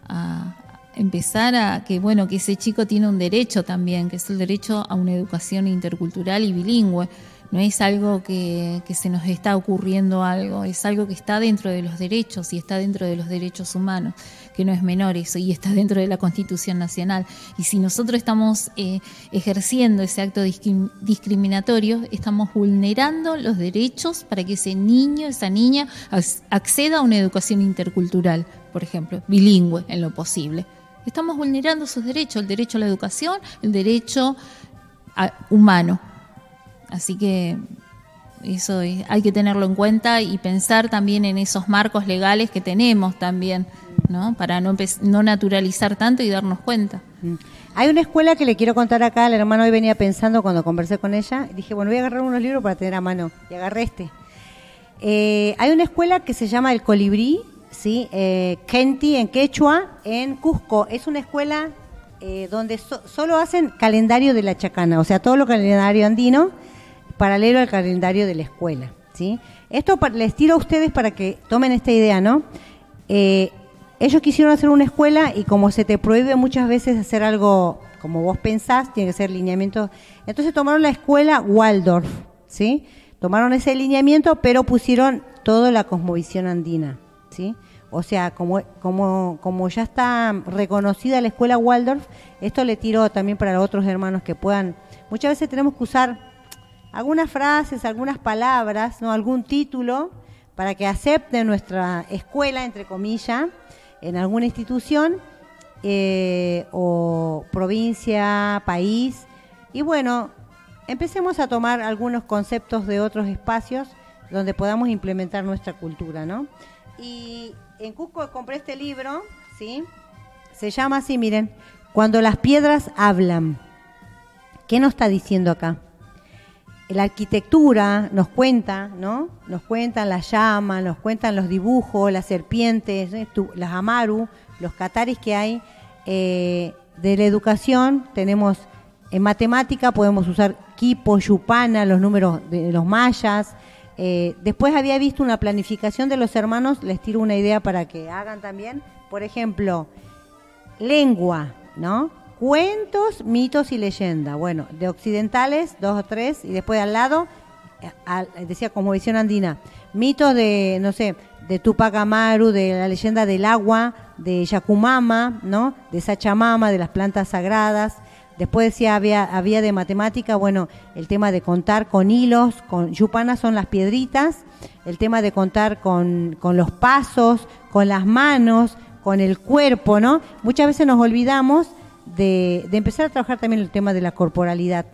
a empezar a que bueno que ese chico tiene un derecho también que es el derecho a una educación intercultural y bilingüe no es algo que, se nos está ocurriendo algo, es algo que está dentro de los derechos y está dentro de los derechos humanos, que no es menor eso, y está dentro de la Constitución Nacional. Y si nosotros estamos eh, ejerciendo ese acto discriminatorio, estamos vulnerando los derechos para que ese niño, esa niña, acceda a una educación intercultural, por ejemplo, bilingüe en lo posible. Estamos vulnerando sus derechos, el derecho a la educación, el derecho humano. Así que eso hay que tenerlo en cuenta y pensar también en esos marcos legales que tenemos también, ¿no? Para no, no naturalizar tanto y darnos cuenta. Mm. Hay una escuela que le quiero contar acá, el hermano hoy venía pensando cuando conversé con ella, dije, bueno, voy a agarrar unos libros para tener a mano, y agarré este. Eh, hay una escuela que se llama El Colibrí, ¿sí? Eh, Kenti, en Quechua, en Cusco. Es una escuela eh, donde solo hacen calendario de la chacana, o sea, todo lo calendario andino, paralelo al calendario de la escuela. ¿sí? Esto les tiro a ustedes para que tomen esta idea, ¿no? Eh, ellos quisieron hacer una escuela y como se te prohíbe muchas veces hacer algo como vos pensás, tiene que ser lineamiento. Entonces tomaron la escuela Waldorf, ¿sí? Tomaron ese lineamiento, pero pusieron toda la cosmovisión andina, ¿sí? O sea, como, como, como ya está reconocida la escuela Waldorf, esto le tiro también para otros hermanos que puedan. Muchas veces tenemos que usar algunas frases, algunas palabras, no algún título para que acepten nuestra escuela, entre comillas, en alguna institución eh, o provincia, país. Y bueno, empecemos a tomar algunos conceptos de otros espacios donde podamos implementar nuestra cultura, ¿no? Y en Cusco compré este libro, ¿sí? Se llama así, miren, Cuando las piedras hablan. ¿Qué nos está diciendo acá? La arquitectura nos cuenta, ¿no? Nos cuentan las llamas, nos cuentan los dibujos, las serpientes, ¿eh? las amaru, los cataris que hay. Eh, de la educación tenemos en matemática podemos usar Kipo, Yupana, los números de los mayas, eh, después había visto una planificación de los hermanos, les tiro una idea para que hagan también. Por ejemplo, lengua, ¿no? Cuentos, mitos y leyenda. Bueno, de occidentales, dos o tres, y después al lado, eh, decía como visión andina, mitos de, no sé, de Tupac Amaru, de la leyenda del agua, de Yacumama, ¿no? De Sachamama, de las plantas sagradas. Después decía, había, había de matemática, bueno, el tema de contar con hilos, con yupana son las piedritas, el tema de contar con, con los pasos, con las manos, con el cuerpo, ¿no? Muchas veces nos olvidamos de, de empezar a trabajar también el tema de la corporalidad.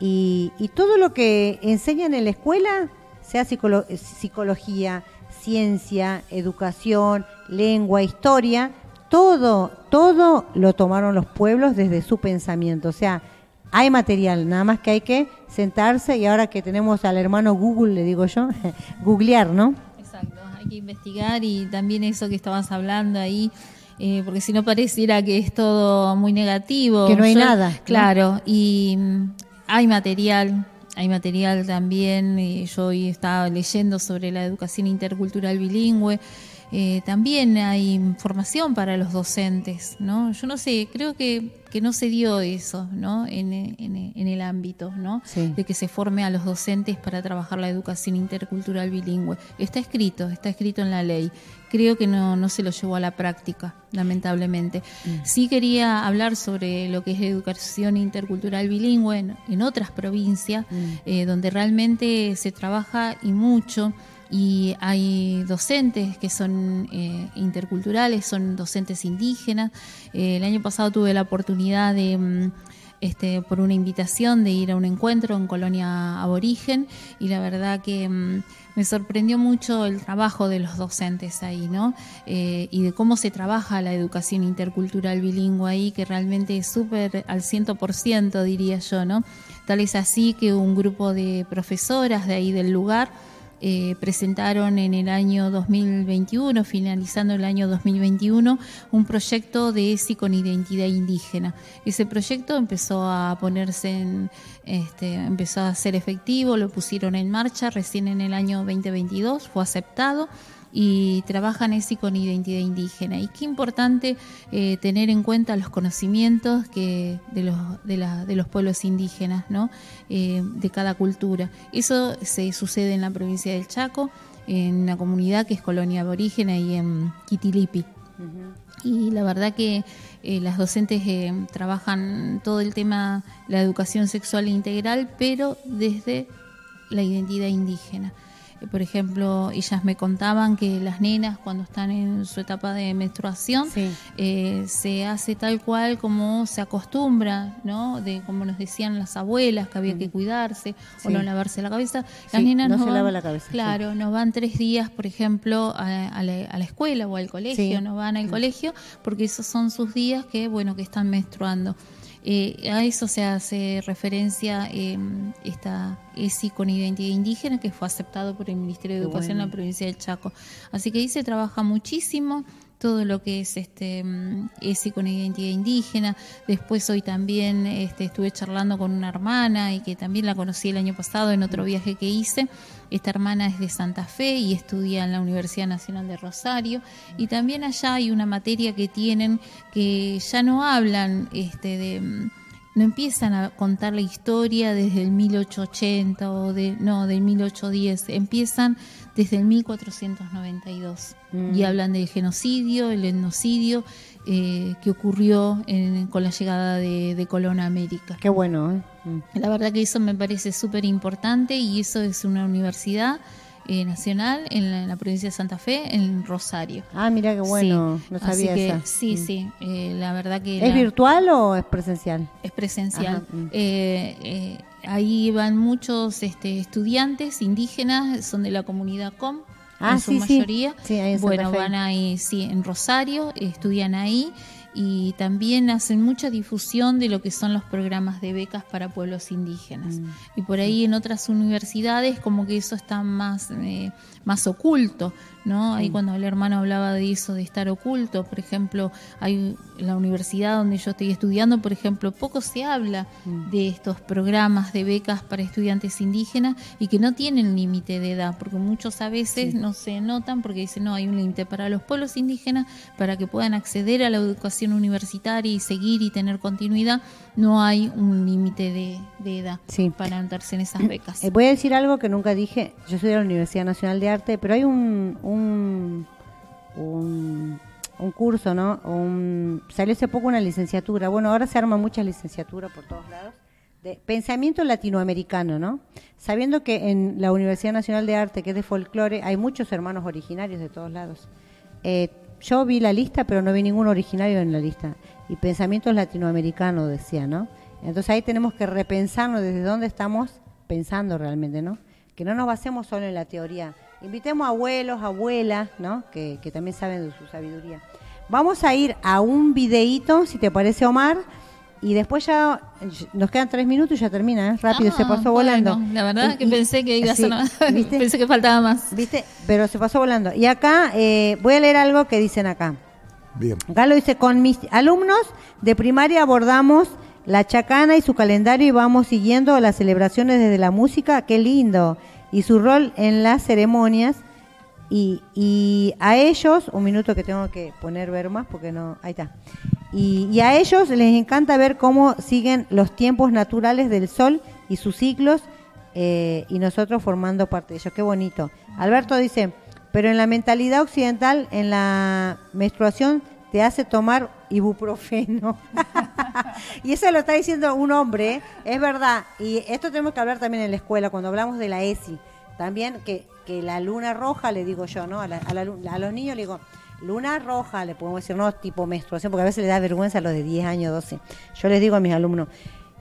Y, y todo lo que enseñan en la escuela, sea psicología, ciencia, educación, lengua, historia, todo, todo lo tomaron los pueblos desde su pensamiento. O sea, hay material, nada más que hay que sentarse y ahora que tenemos al hermano Google, le digo yo, googlear, ¿no? Exacto, hay que investigar y también eso que estabas hablando ahí. Eh, porque si no pareciera que es todo muy negativo. Que no hay nada. Claro, y mm, hay material, hay material también. Y yo hoy estaba leyendo sobre la educación intercultural bilingüe. Eh, también hay formación para los docentes, ¿no? Yo no sé, creo que, que no se dio eso, ¿no? En, en, el ámbito, ¿no? De que se forme a los docentes para trabajar la educación intercultural bilingüe. Está escrito, está escrito en la ley. Creo que no, no se lo llevó a la práctica, lamentablemente. Mm. Sí quería hablar sobre lo que es educación intercultural bilingüe en, otras provincias, mm. eh, donde realmente se trabaja y mucho y hay docentes que son eh, interculturales, son docentes indígenas. Eh, el año pasado tuve la oportunidad de, mm, este, por una invitación, de ir a un encuentro en Colonia Aborigen y la verdad que mm, me sorprendió mucho el trabajo de los docentes ahí, ¿no? Eh, y de cómo se trabaja la educación intercultural bilingüe ahí, que realmente es súper al 100%, diría yo, ¿no? Tal es así que un grupo de profesoras de ahí del lugar, eh, presentaron en el año 2021, finalizando el año 2021, un proyecto de ESI con identidad indígena. Ese proyecto empezó a ponerse en, este, empezó a ser efectivo, lo pusieron en marcha recién en el año 2022, fue aceptado y trabajan ese con identidad indígena. Y qué importante eh, tener en cuenta los conocimientos que de, los, de, la, de los pueblos indígenas, ¿no? Eh, de cada cultura. Eso se sucede en la provincia del Chaco, en una comunidad que es colonia aborígena y en Quitilipi. Y la verdad que eh, las docentes trabajan todo el tema, la educación sexual integral, pero desde la identidad indígena. Por ejemplo, ellas me contaban que las nenas cuando están en su etapa de menstruación eh, se hace tal cual como se acostumbra, ¿no? De como nos decían las abuelas que había que cuidarse o no lavarse la cabeza. Las nenas no, se lava la cabeza. Claro, nos van tres días, por ejemplo, a, la, escuela o al colegio, nos van al colegio porque esos son sus días que, bueno, que están menstruando. Eh, a eso se hace referencia eh, esta ESI con identidad indígena que fue aceptado por el Ministerio de Educación en la provincia del Chaco. Así que ahí se trabaja muchísimo todo lo que es este mm, ese con identidad indígena. Después hoy también este, estuve charlando con una hermana y que también la conocí el año pasado en otro viaje que hice. Esta hermana es de Santa Fe y estudia en la Universidad Nacional de Rosario. Y también allá hay una materia que tienen que ya no hablan este, de mm, no empiezan a contar la historia desde el 1880 o de no del 1810, empiezan desde el 1492 Mm. y hablan del genocidio, el etnocidio eh, que ocurrió en- con la llegada de, de Colón a América. Qué bueno, ¿eh? La verdad que eso me parece súper importante y eso es una universidad eh, nacional en la, en la provincia de Santa Fe, en Rosario. Ah, mira qué bueno, Sí, no así sabía que, esa. Sí, Mm. sí, eh, la verdad que... ¿Es la- virtual o es presencial? es presencial. Mm. Eh, eh, ahí van muchos este, estudiantes indígenas, son de la comunidad COM, Ah, en su sí, mayoría. Sí, bueno, van ahí, sí, en Rosario, estudian ahí y también hacen mucha difusión de lo que son los programas de becas para pueblos indígenas. Mm. Y por ahí en otras universidades como que eso está más, eh, más oculto, ¿no? Ahí cuando el hermano hablaba de eso, de estar oculto, por ejemplo, hay la universidad donde yo estoy estudiando, por ejemplo, poco se habla de estos programas de becas para estudiantes indígenas y que no tienen límite de edad, porque muchos a veces no se notan porque dicen, no, hay un límite para los pueblos indígenas, para que puedan acceder a la educación universitaria y seguir y tener continuidad, no hay un límite de, de edad Sí. para anotarse en esas becas. Eh, voy a decir algo que nunca dije. Yo soy de la Universidad Nacional de Arte, pero hay un un, un, un curso, ¿no? Un, salió hace poco una licenciatura. Bueno, ahora se arman muchas licenciaturas por todos lados. De pensamiento latinoamericano, ¿no? Sabiendo que en la Universidad Nacional de Arte, que es de folclore, hay muchos hermanos originarios de todos lados. Eh, yo vi la lista, pero no vi ningún originario en la lista. Y pensamientos latinoamericanos, decía, ¿no? Entonces ahí tenemos que repensarnos desde dónde estamos pensando realmente, ¿no? Que no nos basemos solo en la teoría. Invitemos a abuelos, abuelas, ¿no? Que, que también saben de su sabiduría. Vamos a ir a un videíto, si te parece, Omar, y después ya nos quedan tres minutos y ya termina, ¿eh? Rápido, se Ah, pasó bueno, volando. La verdad que pensé que iba a sí, ser más- ¿viste? pensé que faltaba más. ¿Viste? Pero se pasó volando. Y acá eh, voy a leer algo que dicen acá. Bien. Acá lo dice, con mis alumnos de primaria abordamos la chacana y su calendario y vamos siguiendo las celebraciones desde la música, qué lindo, y su rol en las ceremonias. Y, y a ellos, un minuto que tengo que poner ver más porque no, ahí está. Y, y a ellos les encanta ver cómo siguen los tiempos naturales del sol y sus ciclos eh, y nosotros formando parte de ellos. Qué bonito. Alberto dice, pero en la mentalidad occidental, en la menstruación, te hace tomar ibuprofeno. y eso lo está diciendo un hombre, ¿eh? es verdad. Y esto tenemos que hablar también en la escuela, cuando hablamos de la ESI. También que, que la luna roja, le digo yo, ¿no? A, a los niños le digo, luna roja, le podemos decir, no tipo menstruación, porque a veces le da vergüenza a los de 10 años, 12. Yo les digo a mis alumnos,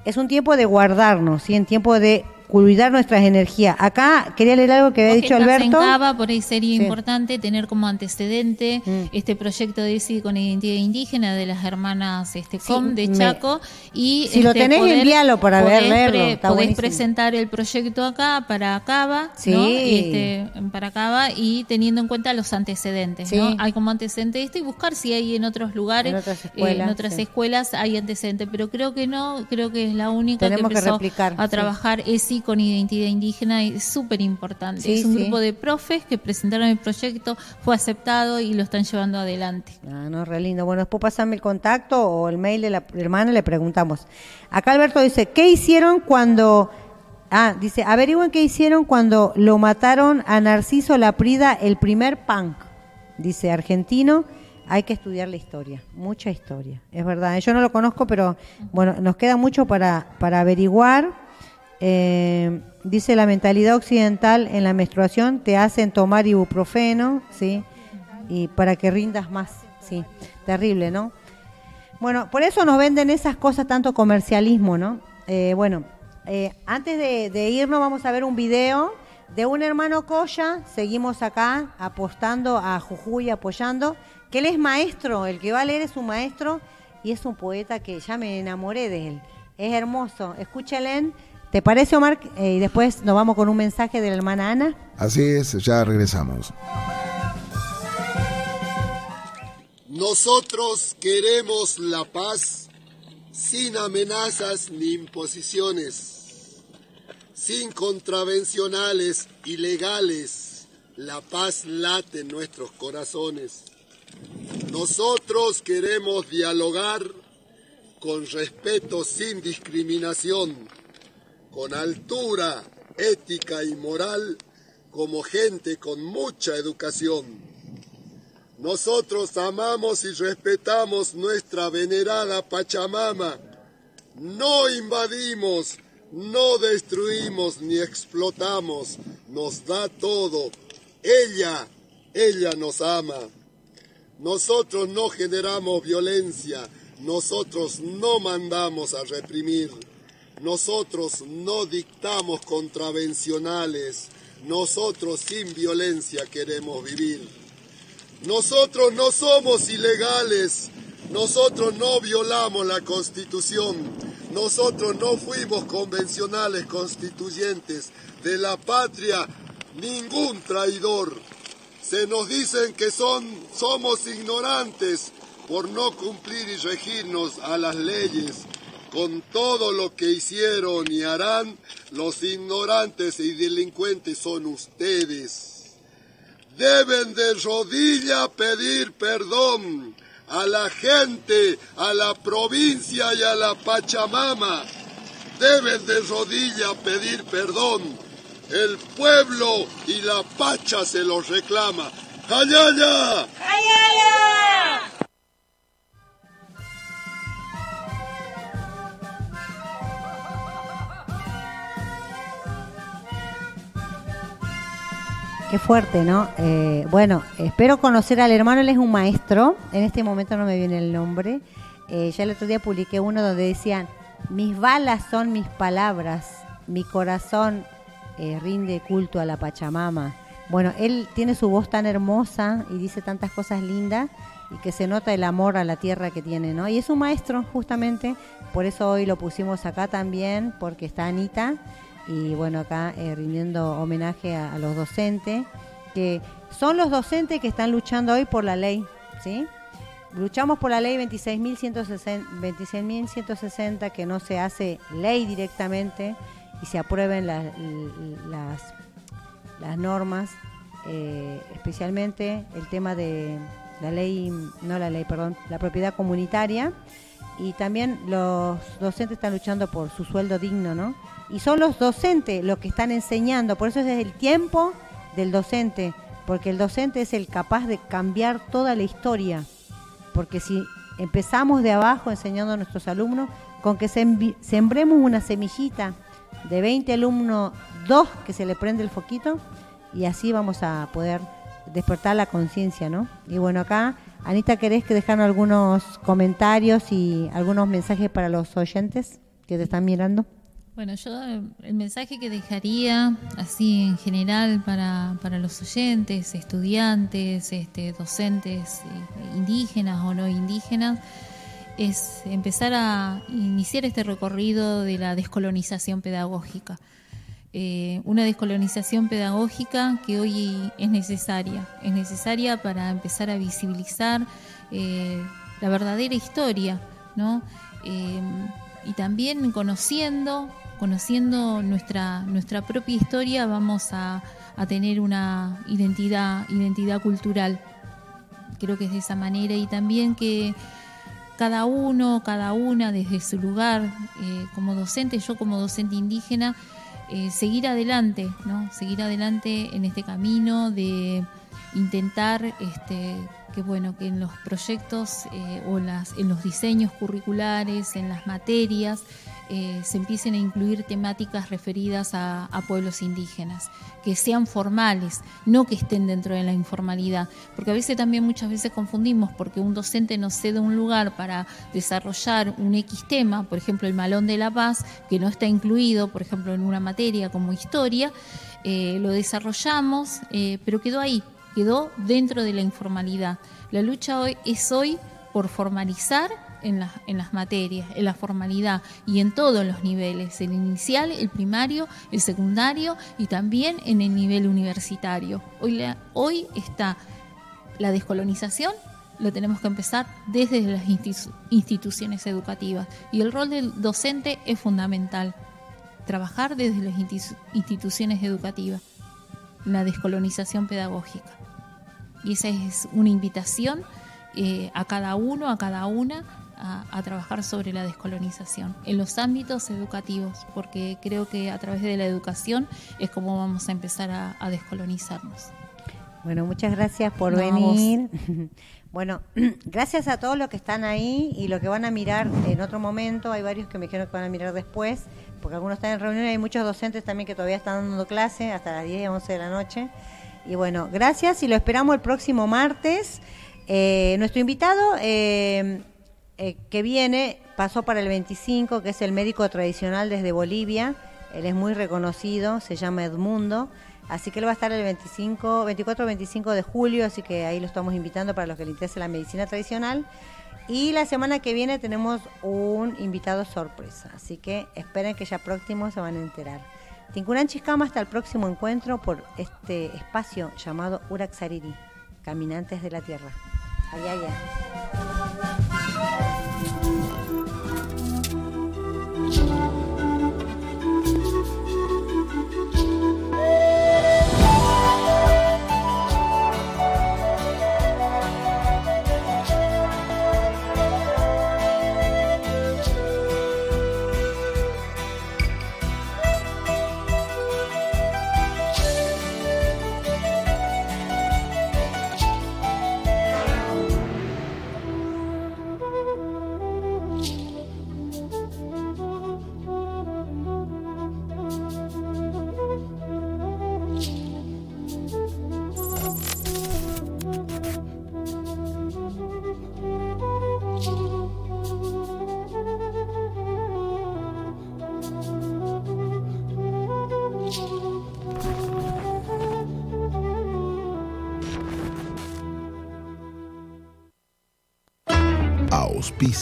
es un tiempo de guardarnos, ¿sí? En tiempo de cuidar nuestras energías. Acá quería leer algo que había dicho que Alberto. En Cava, por ahí sería Sí. importante tener como antecedente Mm. este proyecto de ESI con identidad indígena de las hermanas este, Sí, COM de me- Chaco. Y, Si lo este, tenés, envíalo para ver, leerlo, podés buenísimo. presentar el proyecto acá para Cava, Sí. ¿no? Este, para Cava y teniendo en cuenta los antecedentes. ¿no? Hay como antecedente esto y buscar si hay en otros lugares, En otras eh, escuelas, en otras sí. escuelas hay antecedentes, pero creo que no, creo que es la única Tenemos que que empezó replicar, a trabajar ESI con identidad indígena es súper importante. Sí, es un sí. grupo de profes que presentaron el proyecto, fue aceptado y lo están llevando adelante. Ah, no, re lindo. Bueno, después pasame el contacto o el mail de la hermana y le preguntamos. Acá Alberto dice, ¿qué hicieron cuando... Ah, dice, averigüen qué hicieron cuando lo mataron a Narciso Laprida, el primer punk. Dice, argentino, hay que estudiar la historia, mucha historia. Es verdad, yo no lo conozco, pero bueno, nos queda mucho para, para averiguar. Eh, dice, la mentalidad occidental en la menstruación te hacen tomar ibuprofeno, ¿sí? y para que rindas más. Sí, terrible, ¿no? Bueno, por eso nos venden esas cosas tanto comercialismo, ¿no? Eh, bueno, eh, antes de, irnos vamos a ver un video de un hermano Coya, seguimos acá apostando a Jujuy, apoyando, que él es maestro, el que va a leer es un maestro y es un poeta que ya me enamoré de él. Es hermoso, escúchalen. ¿Te parece, Omar? Eh, y después nos vamos con un mensaje de la hermana Ana. Así es, ya regresamos. Nosotros queremos la paz sin amenazas ni imposiciones, sin contravencionales ilegales. La paz late en nuestros corazones. Nosotros queremos dialogar con respeto sin discriminación, con altura ética y moral como gente con mucha educación. Nosotros amamos y respetamos nuestra venerada Pachamama. No invadimos, no destruimos ni explotamos, nos da todo. Ella, ella nos ama. Nosotros no generamos violencia, nosotros no mandamos a reprimir, nosotros no dictamos contravencionales, nosotros sin violencia queremos vivir. Nosotros no somos ilegales, nosotros no violamos la constitución, nosotros no fuimos convencionales constituyentes de la patria, ningún traidor. Se nos dicen que son, somos ignorantes por no cumplir y regirnos a las leyes. Con todo lo que hicieron y harán, los ignorantes y delincuentes son ustedes. Deben de rodilla pedir perdón a la gente, a la provincia y a la Pachamama. Deben de rodilla pedir perdón. El pueblo y la Pacha se los reclama. ¡Ayaya! ¡Ayaya! Qué fuerte, ¿no? Eh, bueno, espero conocer al hermano, él es un maestro, en este momento no me viene el nombre. Eh, ya el otro día publiqué uno donde decían, mis balas son mis palabras, mi corazón eh, rinde culto a la Pachamama. Bueno, él tiene su voz tan hermosa y dice tantas cosas lindas y que se nota el amor a la tierra que tiene, ¿no? Y es un maestro, justamente, por eso hoy lo pusimos acá también, porque está Anita y bueno, acá eh, rindiendo homenaje a, los docentes, que son los docentes que están luchando hoy por la ley, ¿sí? Luchamos por la ley 26.160, 26.160, que no se hace ley directamente y se aprueben la, las, las normas, eh, especialmente el tema de la ley, no la ley, perdón, la propiedad comunitaria, y también los docentes están luchando por su sueldo digno, ¿no? Y son los docentes los que están enseñando, por eso es el tiempo del docente, porque el docente es el capaz de cambiar toda la historia, porque si empezamos de abajo enseñando a nuestros alumnos, con que sembremos una semillita de 20 alumnos, dos que se le prende el foquito, y así vamos a poder despertar la conciencia, ¿no? Y bueno, acá, Anita, ¿querés que dejar algunos comentarios y algunos mensajes para los oyentes que te están mirando? Bueno, yo el mensaje que dejaría así en general para, para los oyentes, estudiantes, este, docentes eh, indígenas o no indígenas, es empezar a iniciar este recorrido de la descolonización pedagógica. Eh, una descolonización pedagógica que hoy es necesaria, es necesaria para empezar a visibilizar eh, la verdadera historia, ¿no? y también conociendo conociendo nuestra, nuestra propia historia vamos a, a, tener una identidad, identidad cultural. Creo que es de esa manera y también que cada uno, cada una desde su lugar, eh, como docente, yo como docente indígena, eh, seguir adelante, ¿no? Seguir adelante en este camino de intentar este, que bueno que en los proyectos eh, o las, en los diseños curriculares, en las materias, eh, se empiecen a incluir temáticas referidas a, pueblos indígenas, que sean formales, no que estén dentro de la informalidad, porque a veces también muchas veces confundimos porque un docente nos cede un lugar para desarrollar un X tema, por ejemplo el malón de la paz, que no está incluido, por ejemplo, en una materia como historia, eh, lo desarrollamos, eh, pero quedó ahí, quedó dentro de la informalidad. La lucha hoy es hoy por formalizar en, las materias, en la formalidad y en todos los niveles, el inicial, el primario, el secundario y también en el nivel universitario. Hoy, está la descolonización, lo tenemos que empezar desde las instituciones educativas y el rol del docente es fundamental, trabajar desde las instituciones educativas, la descolonización pedagógica. Y esa es una invitación eh, a cada uno, a cada una, a, trabajar sobre la descolonización en los ámbitos educativos, porque creo que a través de la educación es como vamos a empezar a, descolonizarnos. Bueno, muchas gracias por venir. Bueno, gracias a todos los que están ahí y los que van a mirar en otro momento. Hay varios que me dijeron que van a mirar después, porque algunos están en reunión y hay muchos docentes también que todavía están dando clase hasta las 10 y 11 de la noche. Y bueno, gracias y lo esperamos el próximo martes. Eh, nuestro invitado eh, eh, que viene pasó para el 25, que es el médico tradicional desde Bolivia. Él es muy reconocido, se llama Edmundo. Así que él va a estar el 25, 24 25 de julio, así que ahí lo estamos invitando para los que les interese la medicina tradicional. Y la semana que viene tenemos un invitado sorpresa, así que esperen que ya próximo se van a enterar. Tincunan Chiscama hasta el próximo encuentro por este espacio llamado Uraxariri, Caminantes de la Tierra. Ayaya.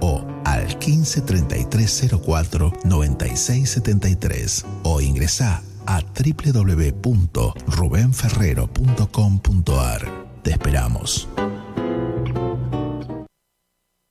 o al 15 3304 9673 o ingresa a www.rubenferrero.com.ar. Te esperamos.